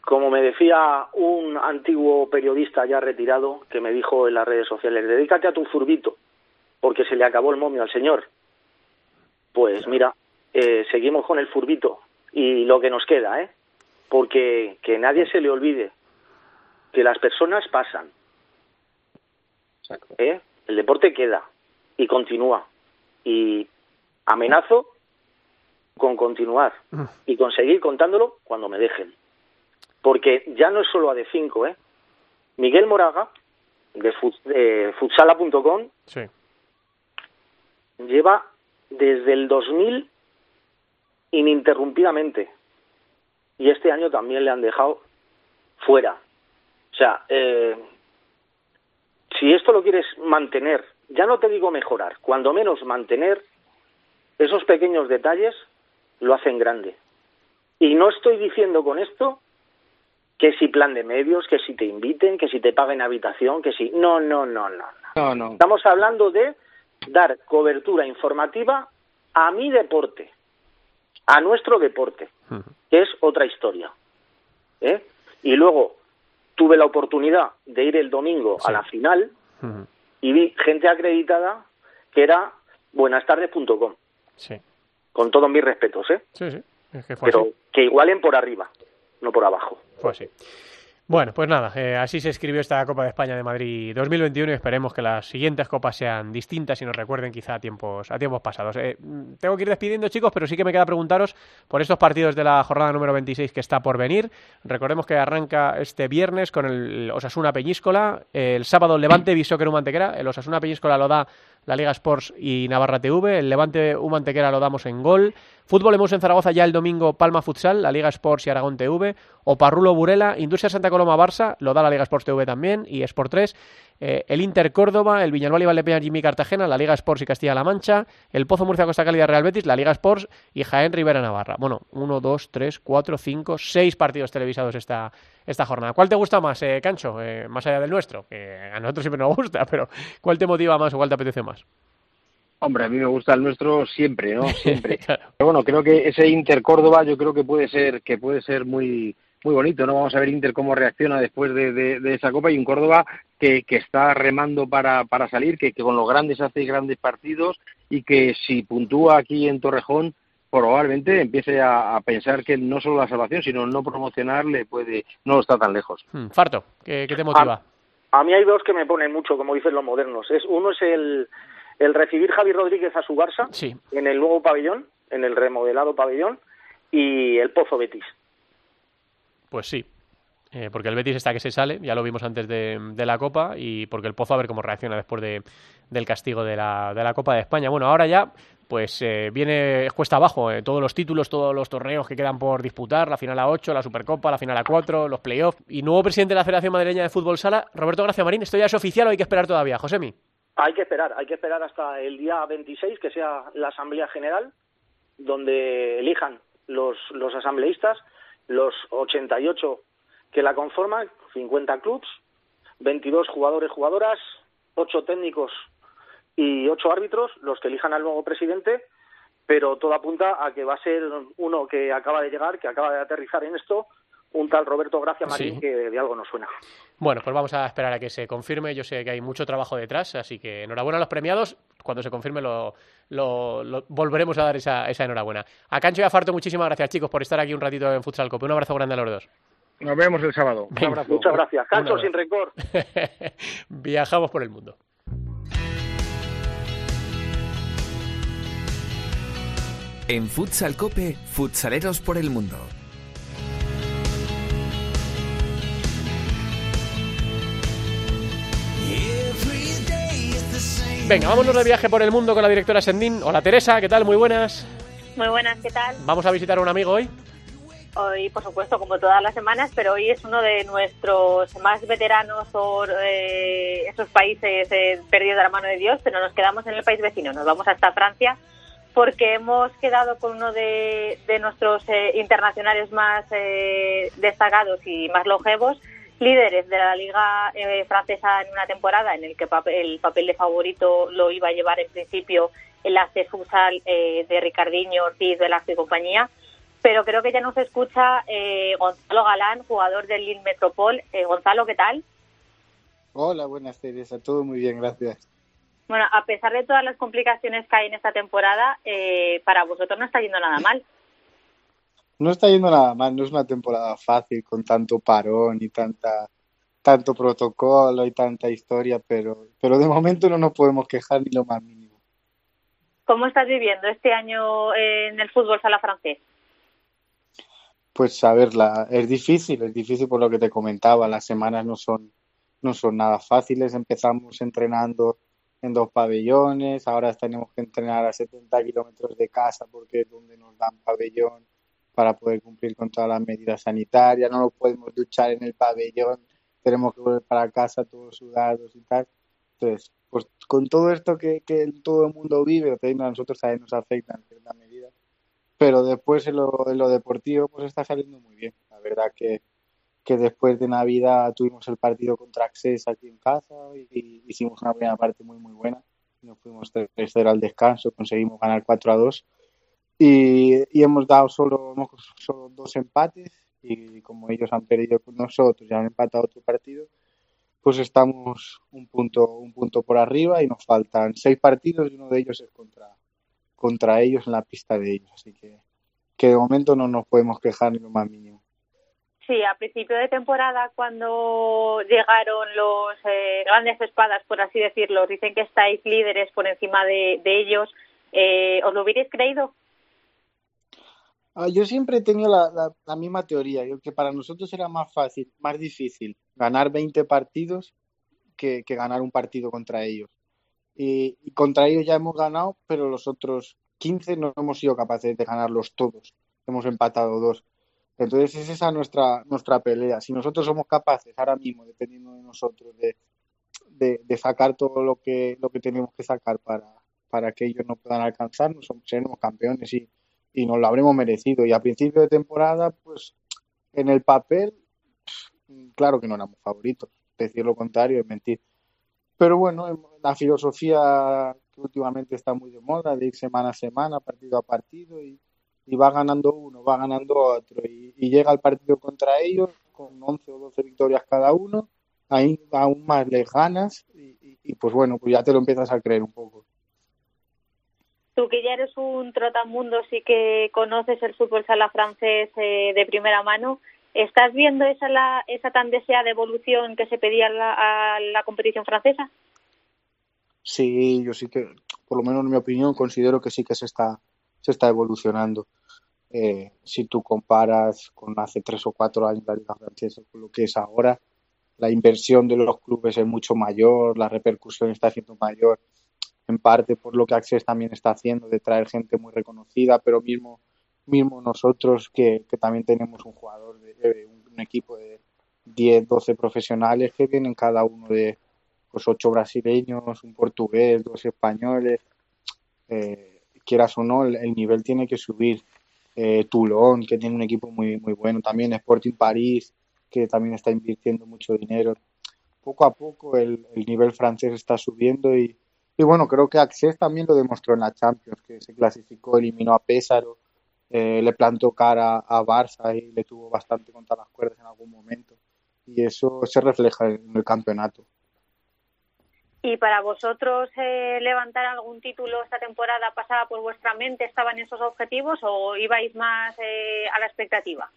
Como me decía un antiguo periodista ya retirado que me dijo en las redes sociales, dedícate a tu furbito, porque se le acabó el momio al señor. Pues mira, eh, seguimos con el furbito y lo que nos queda, ¿eh? Porque que nadie se le olvide que las personas pasan. ¿eh? El deporte queda y continúa. Y amenazo con continuar mm. y conseguir contándolo cuando me dejen porque ya no es solo AD5, ¿eh? Miguel Moraga, de, futsala.com, lleva desde el 2000 ininterrumpidamente. Y este año también le han dejado fuera. O sea, eh, si esto lo quieres mantener, ya no te digo mejorar, cuando menos mantener, esos pequeños detalles lo hacen grande. Y no estoy diciendo con esto que si plan de medios, que si te inviten, que si te paguen habitación, que si... No, no, no, no. No, no. Estamos hablando de dar cobertura informativa a mi deporte, a nuestro deporte, que es otra historia. ¿eh? Y luego tuve la oportunidad de ir el domingo a la final y vi gente acreditada que era buenastardes.com. Sí. Con todos mis respetos, ¿eh? Sí, sí. Pero que igualen por arriba no por abajo. Pues sí. Bueno, pues nada, eh, así se escribió esta Copa de España de Madrid 2021 y esperemos que las siguientes copas sean distintas y nos recuerden quizá a tiempos, a tiempos pasados. Eh, tengo que ir despidiendo, chicos, pero sí que me queda preguntaros por estos partidos de la jornada número 26 que está por venir. Recordemos que arranca este viernes con el Osasuna Peñíscola, el sábado Levante Bisóquer Humantequera, el Osasuna Peñíscola lo da la Liga Sports y Navarra TV, el Levante Humantequera lo damos en gol, Fútbol hemos en Zaragoza ya el domingo Palma Futsal, la Liga Sports y Aragón TV, o Parrulo Burela, Industria Santa Coloma Barça, lo da la Liga Sports TV también, y Sport 3, eh, el Inter Córdoba, el Viñalbal y Valdepeña Jimmy Cartagena, la Liga Sports y Castilla-La Mancha, el Pozo Murcia Costa Cálida Real Betis, la Liga Sports y Jaén Rivera Navarra. Bueno, uno, dos, tres, cuatro, cinco, seis partidos televisados esta, esta jornada. ¿Cuál te gusta más, eh, Cancho? Eh, más allá del nuestro, que a nosotros siempre nos gusta, pero ¿cuál te motiva más o cuál te apetece más? Hombre, a mí me gusta el nuestro siempre, ¿no? <laughs> Siempre. Pero bueno, creo que ese Inter Córdoba yo creo que puede ser que puede ser muy muy bonito, ¿no? Vamos a ver Inter cómo reacciona después de, de, esa Copa y un Córdoba que, que está remando para, para salir, que, que con los grandes hace grandes partidos y que si puntúa aquí en Torrejón probablemente empiece a, pensar que no solo la salvación, sino no promocionarle puede, no está tan lejos. Hmm, Farto, ¿qué, te motiva? A, mí hay dos que me ponen mucho, como dicen los modernos. Es Uno es el, el recibir Javi Rodríguez a su Barça en el nuevo pabellón, en el remodelado pabellón, y el Pozo Betis. Pues sí, eh, porque el Betis está que se sale, ya lo vimos antes de, la Copa, y porque el Pozo a ver cómo reacciona después de, del castigo de la, de la Copa de España. Bueno, ahora ya pues eh, viene cuesta abajo eh, todos los títulos, todos los torneos que quedan por disputar, la final a 8, la Supercopa, la final a 4, los playoffs. Y nuevo presidente de la Federación Madrileña de Fútbol Sala, Roberto Gracia Marín, ¿esto ya es oficial o hay que esperar todavía? Josemi. Hay que esperar, hay que esperar hasta el día 26, que sea la Asamblea General, donde elijan los, los asambleístas, los 88 que la conforman, 50 clubs, 22 jugadores, jugadoras, 8 técnicos y ocho árbitros los que elijan al nuevo presidente, pero todo apunta a que va a ser uno que acaba de llegar, que acaba de aterrizar en esto, un tal Roberto Gracia Marín que de algo nos suena. Bueno, pues vamos a esperar a que se confirme. Yo sé que hay mucho trabajo detrás, así que enhorabuena a los premiados. Cuando se confirme lo, volveremos a dar esa, esa, enhorabuena. A Cancho y a Farto, muchísimas gracias chicos por estar aquí un ratito en Futsal Cope. Un abrazo grande a los dos. Nos vemos el sábado. Un abrazo. Muchas gracias. Cancho sin rencor. <laughs> Viajamos por el mundo. En Futsal Cope, futsaleros por el mundo. Venga, vámonos de viaje por el mundo con la directora Sendín. Hola Teresa, ¿qué tal? Muy buenas. Muy buenas, ¿qué tal? ¿Vamos a visitar a un amigo hoy? Hoy, por supuesto, como todas las semanas, pero hoy es uno de nuestros más veteranos por eh, esos países eh, perdidos de la mano de Dios, pero nos quedamos en el país vecino. Nos vamos hasta Francia porque hemos quedado con uno de, nuestros eh, internacionales más eh, destacados y más longevos, líderes de la Liga eh, Francesa en una temporada en el que el papel de favorito lo iba a llevar en principio el AC Futsal de Ricardinho, Ortiz, Velasco y compañía. Pero creo que ya nos escucha Gonzalo Galán, jugador del Lille Metropol. Gonzalo, ¿qué tal? Hola, buenas tardes. Todo muy bien, gracias. Bueno, a pesar de todas las complicaciones que hay en esta temporada, eh, para vosotros no está yendo nada mal. No está yendo nada mal, no es una temporada fácil con tanto parón y tanta tanto protocolo y tanta historia, pero, pero de momento no nos podemos quejar ni lo más mínimo. ¿Cómo estás viviendo este año en el fútbol sala francés? Pues a ver, es difícil, es difícil por lo que te comentaba, las semanas no son, no son nada fáciles, empezamos entrenando en dos pabellones, ahora tenemos que entrenar a 70 kilómetros de casa porque es donde nos dan pabellón para poder cumplir con todas las medidas sanitarias, no nos podemos duchar en el pabellón, tenemos que volver para casa todos sudados y tal. Entonces, pues con todo esto que, que todo el mundo vive, a nosotros también nos afecta en cierta medida, pero después en lo, en lo deportivo pues está saliendo muy bien. La verdad que que después de Navidad tuvimos el partido contra Access aquí en casa y, hicimos una primera parte muy muy buena. Nos fuimos 3-0 al descanso, conseguimos ganar 4 a 2 y, hemos dado solo, solo dos empates y como ellos han perdido con nosotros y han empatado otro partido, pues estamos un punto, un punto por arriba y nos faltan seis partidos y uno de ellos es contra, contra ellos en la pista de ellos. Así que, que de momento no nos podemos quejar ni lo más mínimo. Sí, a principio de temporada, cuando llegaron los eh, grandes espadas, por así decirlo, dicen que estáis líderes por encima de, ellos, eh, ¿os lo hubierais creído? Ah, yo siempre he tenido la, la, misma teoría, que para nosotros era más fácil, más difícil ganar 20 partidos que, ganar un partido contra ellos. Y, y, contra ellos ya hemos ganado, pero los otros 15 no hemos sido capaces de ganarlos todos. Hemos empatado dos. Entonces es esa nuestra, nuestra pelea. Si nosotros somos capaces ahora mismo, dependiendo de nosotros, de, de, sacar todo lo que, lo que tenemos que sacar para, para que ellos no puedan alcanzarnos, seremos campeones y, y nos lo habremos merecido. Y a principio de temporada, pues en el papel, claro que no éramos favoritos. Decir lo contrario es mentir. Pero bueno, la filosofía que últimamente está muy de moda, de ir semana a semana, partido a partido, y, va ganando uno, va ganando otro, y, llega el partido contra ellos con 11 o 12 victorias cada uno, ahí aún más les ganas, y, pues bueno, pues ya te lo empiezas a creer un poco. Tú que ya eres un trotamundo, sí que conoces el fútbol sala francés eh, de primera mano, ¿estás viendo esa, la, esa tan deseada evolución que se pedía a la competición francesa? Sí, yo sí que, por lo menos en mi opinión, considero que sí que se está, se está evolucionando. Eh, si tú comparas con hace tres o cuatro años la Liga Francesa con lo que es ahora, la inversión de los clubes es mucho mayor, la repercusión está siendo mayor, en parte por lo que Access también está haciendo de traer gente muy reconocida, pero mismo, mismo nosotros que, que también tenemos un jugador, de, un equipo de 10, 12 profesionales que vienen cada uno de, pues ocho brasileños, un portugués, dos españoles, eh, quieras o no, el, nivel tiene que subir. Eh, Toulon, que tiene un equipo muy, muy bueno, también Sporting París, que también está invirtiendo mucho dinero. Poco a poco el, nivel francés está subiendo y, y, bueno, creo que Access también lo demostró en la Champions, que se clasificó, eliminó a Pésaro, eh, le plantó cara a Barça y le tuvo bastante contra las cuerdas en algún momento. Y eso se refleja en el campeonato. ¿Y para vosotros eh, levantar algún título esta temporada pasada por vuestra mente? ¿Estaban esos objetivos o ibais más eh, a la expectativa?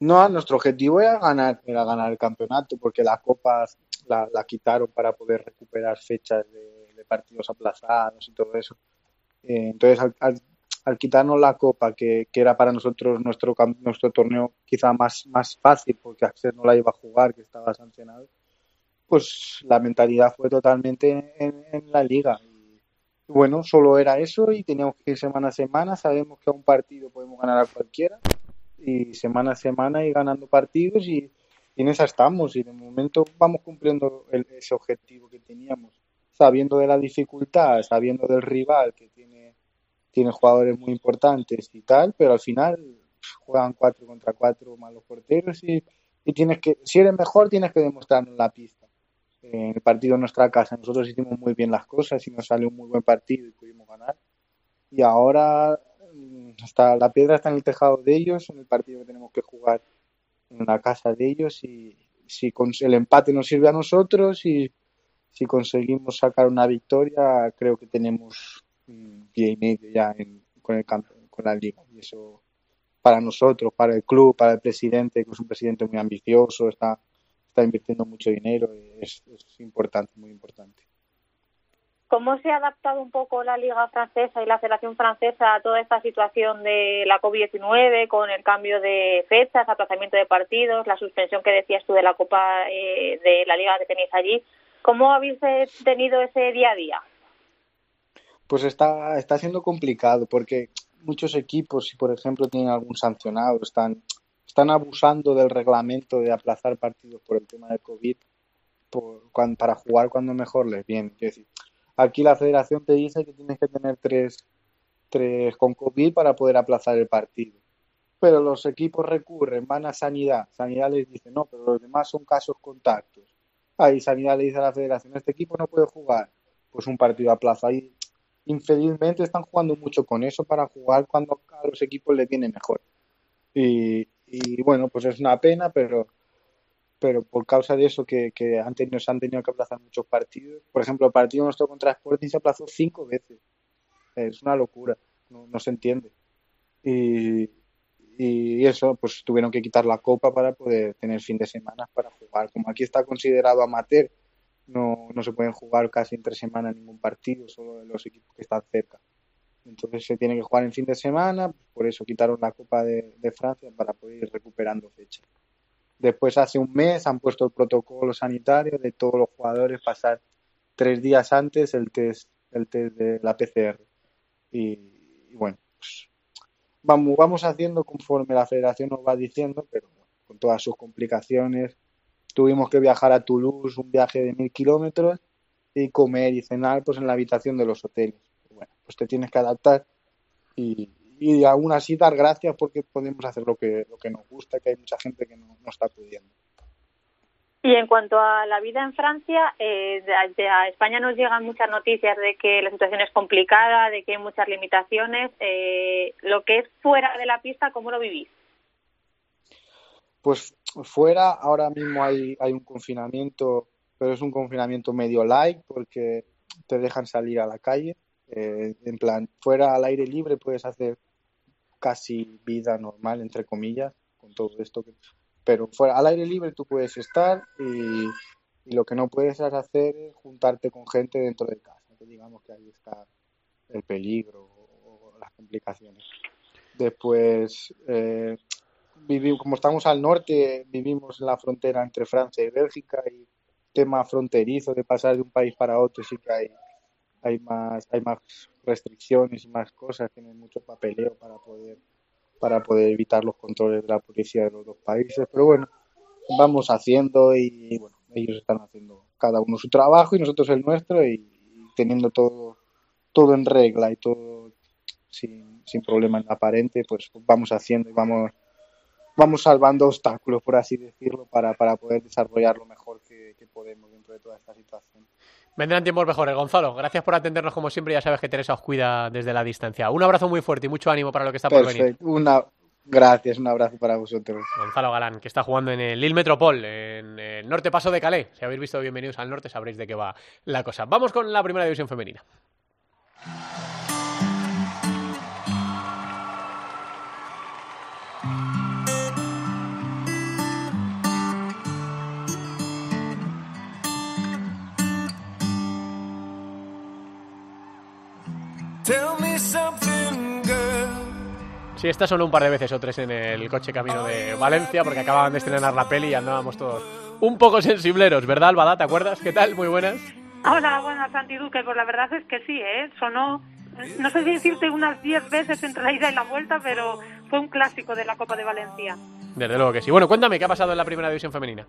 No, nuestro objetivo era ganar, era ganar el campeonato porque la Copa la, quitaron para poder recuperar fechas de, partidos aplazados y todo eso. Eh, entonces, al, quitarnos la Copa, que, era para nosotros nuestro, nuestro torneo quizá más, más fácil porque Axel no la iba a jugar, que estaba sancionado, pues la mentalidad fue totalmente en, la liga. Y bueno, solo era eso y teníamos que ir semana a semana. Sabemos que a un partido podemos ganar a cualquiera y semana a semana ir ganando partidos y, en esa estamos y de momento vamos cumpliendo ese objetivo que teníamos, sabiendo de la dificultad, sabiendo del rival que tiene, tiene jugadores muy importantes y tal, pero al final juegan cuatro contra cuatro malos porteros y, y tienes que, si eres mejor tienes que demostrarlo en la pista en el partido en nuestra casa nosotros hicimos muy bien las cosas y nos salió un muy buen partido y pudimos ganar. Y ahora hasta mm, la piedra está en el tejado de ellos, en el partido que tenemos que jugar en la casa de ellos y si el empate nos sirve a nosotros y si conseguimos sacar una victoria creo que tenemos un pie y medio ya con el con la liga y eso para nosotros, para el club, para el presidente que es un presidente muy ambicioso, está está invirtiendo mucho dinero y es, importante, muy importante. ¿Cómo se ha adaptado un poco la Liga Francesa y la Federación Francesa a toda esta situación de la COVID-19 con el cambio de fechas, aplazamiento de partidos, la suspensión que decías tú de la Copa eh, de la Liga que tenéis allí? ¿Cómo habéis tenido ese día a día? Pues está, está siendo complicado porque muchos equipos, si por ejemplo tienen algún sancionado, están están abusando del reglamento de aplazar partidos por el tema del COVID para jugar cuando mejor les viene. decir, aquí la federación te dice que tienes que tener tres, tres con COVID para poder aplazar el partido. Pero los equipos recurren, van a sanidad. Sanidad les dice, no, pero los demás son casos contactos. Ahí sanidad le dice a la federación, este equipo no puede jugar. Pues un partido aplaza. Y infelizmente están jugando mucho con eso para jugar cuando a los equipos les viene mejor. Y bueno, pues es una pena, pero pero por causa de eso que, que han tenido, se han tenido que aplazar muchos partidos. Por ejemplo, el partido nuestro contra Sporting se aplazó cinco veces. Es una locura, no, se entiende. Y, y eso, pues tuvieron que quitar la copa para poder tener fin de semana para jugar. Como aquí está considerado amateur, no, no se pueden jugar casi entre semana ningún partido, solo los equipos que están cerca. Entonces se tiene que jugar en fin de semana, por eso quitaron la Copa de, Francia para poder ir recuperando fecha. Después, hace un mes, han puesto el protocolo sanitario de todos los jugadores pasar tres días antes el test, el test de la PCR. Y, bueno, pues, vamos, vamos haciendo conforme la federación nos va diciendo, pero con todas sus complicaciones. Tuvimos que viajar a Toulouse, un viaje de mil kilómetros, y comer y cenar pues en la habitación de los hoteles pues te tienes que adaptar y, y aún así dar gracias porque podemos hacer lo que, lo que nos gusta, que hay mucha gente que no, está pudiendo. Y en cuanto a la vida en Francia, eh, a España nos llegan muchas noticias de que la situación es complicada, de que hay muchas limitaciones. Eh, lo que es fuera de la pista, ¿cómo lo vivís? Pues fuera ahora mismo hay, hay un confinamiento, pero es un confinamiento medio light porque te dejan salir a la calle. Eh, en plan, fuera al aire libre puedes hacer casi vida normal, entre comillas, con todo esto que pero fuera al aire libre tú puedes estar y, lo que no puedes hacer es juntarte con gente dentro de casa, digamos que ahí está el peligro o las complicaciones. Después, eh, vivimos, como estamos al norte, vivimos en la frontera entre Francia y Bélgica y tema fronterizo de pasar de un país para otro sí que hay, hay más hay más restricciones y más cosas, tienen mucho papeleo para poder para poder evitar los controles de la policía de los dos países. Pero bueno, vamos haciendo y, bueno, ellos están haciendo cada uno su trabajo y nosotros el nuestro y, teniendo todo, todo en regla y todo sin, sin problema aparente, pues vamos haciendo y vamos vamos salvando obstáculos, por así decirlo, para, para poder desarrollar lo mejor que, podemos dentro de toda esta situación. Vendrán tiempos mejores, Gonzalo. Gracias por atendernos como siempre. Ya sabes que Teresa os cuida desde la distancia. Un abrazo muy fuerte y mucho ánimo para lo que está por venir. Una... Gracias, un abrazo para vosotros. Gonzalo Galán, que está jugando en el Lille Metropol, en el norte paso de Calais. Si habéis visto Bienvenidos al Norte, sabréis de qué va la cosa. Vamos con la primera división femenina. Sí, esta sonó un par de veces o tres en el coche camino de Valencia porque acababan de estrenar la peli y andábamos todos un poco sensibleros, ¿verdad, Albada? ¿Te acuerdas? ¿Qué tal? Muy buenas. Hola, buenas, Santi Duque. Pues la verdad es que sí, ¿eh? Sonó, no sé si decirte unas diez veces entre la ida y la vuelta, pero fue un clásico de la Copa de Valencia. Desde luego que sí. Bueno, cuéntame, ¿qué ha pasado en la primera división femenina?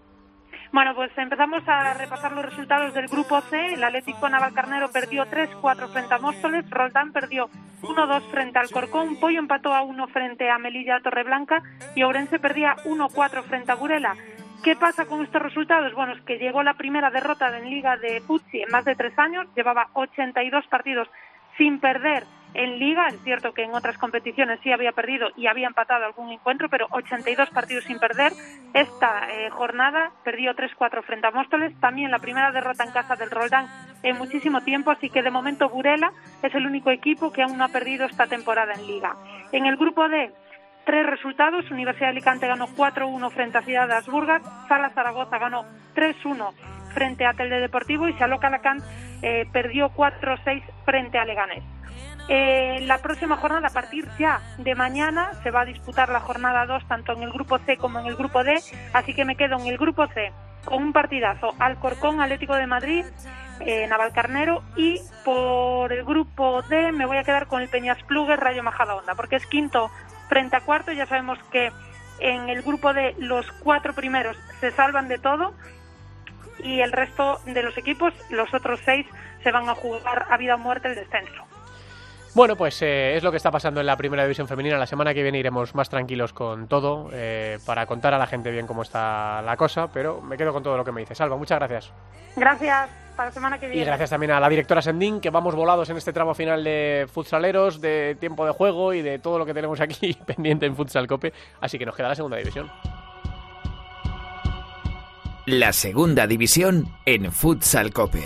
Bueno, pues empezamos a repasar los resultados del grupo C. El Atlético Navalcarnero perdió 3-4 frente a Móstoles, Roldán perdió 1-2 frente al Corcón, Pollo empató a 1 frente a Melilla Torreblanca y Ourense perdía 1-4 frente a Burela. ¿Qué pasa con estos resultados? Bueno, es que llegó la primera derrota en Liga de Futsi en más de tres años, llevaba 82 partidos sin perder en liga. Es cierto que en otras competiciones sí había perdido y había empatado algún encuentro, pero 82 partidos sin perder. Esta eh, jornada perdió 3-4 frente a Móstoles. También la primera derrota en casa del Roldán en muchísimo tiempo, así que de momento Burela es el único equipo que aún no ha perdido esta temporada en liga. En el grupo D, tres resultados. Universidad de Alicante ganó 4-1 frente a Ciudad de Asburgas. Sala Zaragoza ganó 3-1 frente a Telde Deportivo y Xaloc Alacant eh, perdió 4-6 frente a Leganés. Eh, la próxima jornada, a partir ya de mañana, se va a disputar la jornada 2 tanto en el grupo C como en el grupo D, así que me quedo en el grupo C con un partidazo Alcorcón Atlético de Madrid, eh, Navalcarnero y por el grupo D me voy a quedar con el Peñas Plugues Rayo Majadahonda, porque es quinto frente a cuarto, ya sabemos que en el grupo D los cuatro primeros se salvan de todo y el resto de los equipos, los otros seis, se van a jugar a vida o muerte el descenso. Bueno, pues eh, es lo que está pasando en la primera división femenina. La semana que viene iremos más tranquilos con todo eh, para contar a la gente bien cómo está la cosa, pero me quedo con todo lo que me dice. Salva, muchas gracias. Gracias. Para la semana que viene. Y gracias también a la directora Sendín, que vamos volados en este tramo final de futsaleros, de tiempo de juego y de todo lo que tenemos aquí <laughs> pendiente en Futsal Cope. Así que nos queda la segunda división. La segunda división en Futsal Cope.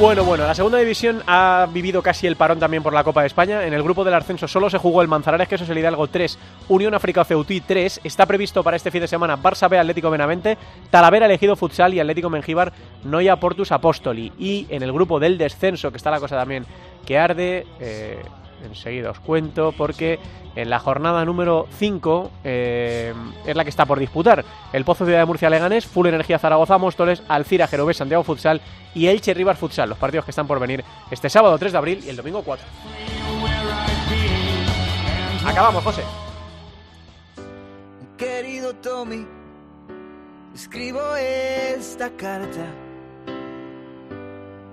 Bueno, bueno, la segunda división ha vivido casi el parón también por la Copa de España. En el grupo del ascenso solo se jugó el Manzanares, que eso es el Hidalgo 3, Unión África Ceutí 3. Está previsto para este fin de semana Barça B, Atlético Benavente, Talavera elegido Futsal y Atlético Mengíbar, Noia Portus Apóstoli. Y en el grupo del descenso, que está la cosa también que arde, eh, enseguida os cuento, porque en la jornada número 5 eh, es la que está por disputar. El Pozo Ciudad de Murcia Leganés, Full Energía Zaragoza Móstoles, Alcira Jerobés Santiago Futsal y Elche Rivas Futsal, los partidos que están por venir este sábado 3 de abril y el domingo 4. Acabamos, José. Querido Tommy, escribo esta carta.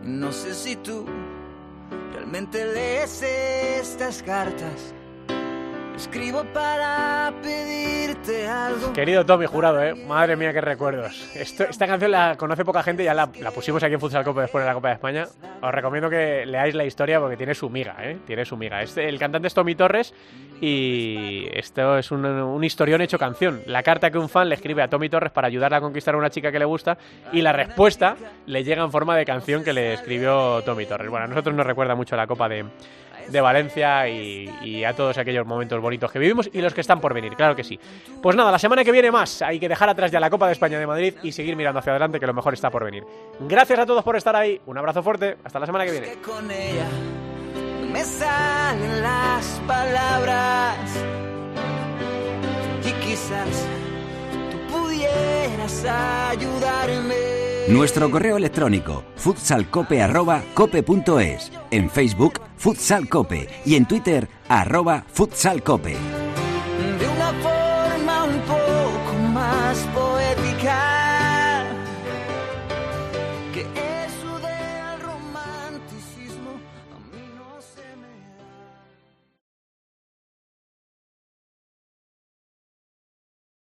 No sé si tú realmente lees estas cartas Escribo para pedirte algo. Querido Tommy Jurado, ¿eh? Madre mía, qué recuerdos. esta canción la conoce poca gente, ya la, pusimos aquí en Futsal Copa después de la Copa de España. Os recomiendo que leáis la historia porque tiene su miga, ¿eh? Tiene su miga. El cantante es Tommy Torres y esto es un, un historión hecho canción. La carta que un fan le escribe a Tommy Torres para ayudarle a conquistar a una chica que le gusta y la respuesta le llega en forma de canción que le escribió Tommy Torres. Bueno, a nosotros nos recuerda mucho la Copa de, de Valencia y, a todos aquellos momentos bonitos que vivimos y los que están por venir, claro que sí. Pues nada, la semana que viene más. Hay que dejar atrás ya la Copa de España de Madrid y seguir mirando hacia adelante, que lo mejor está por venir. Gracias a todos por estar ahí. Un abrazo fuerte. Hasta la semana que viene. Y quizás tú pudieras ayudarme. Nuestro correo electrónico futsalcope.cope.es, en Facebook futsalcope y en Twitter arroba futsalcope. De una forma un poco más poética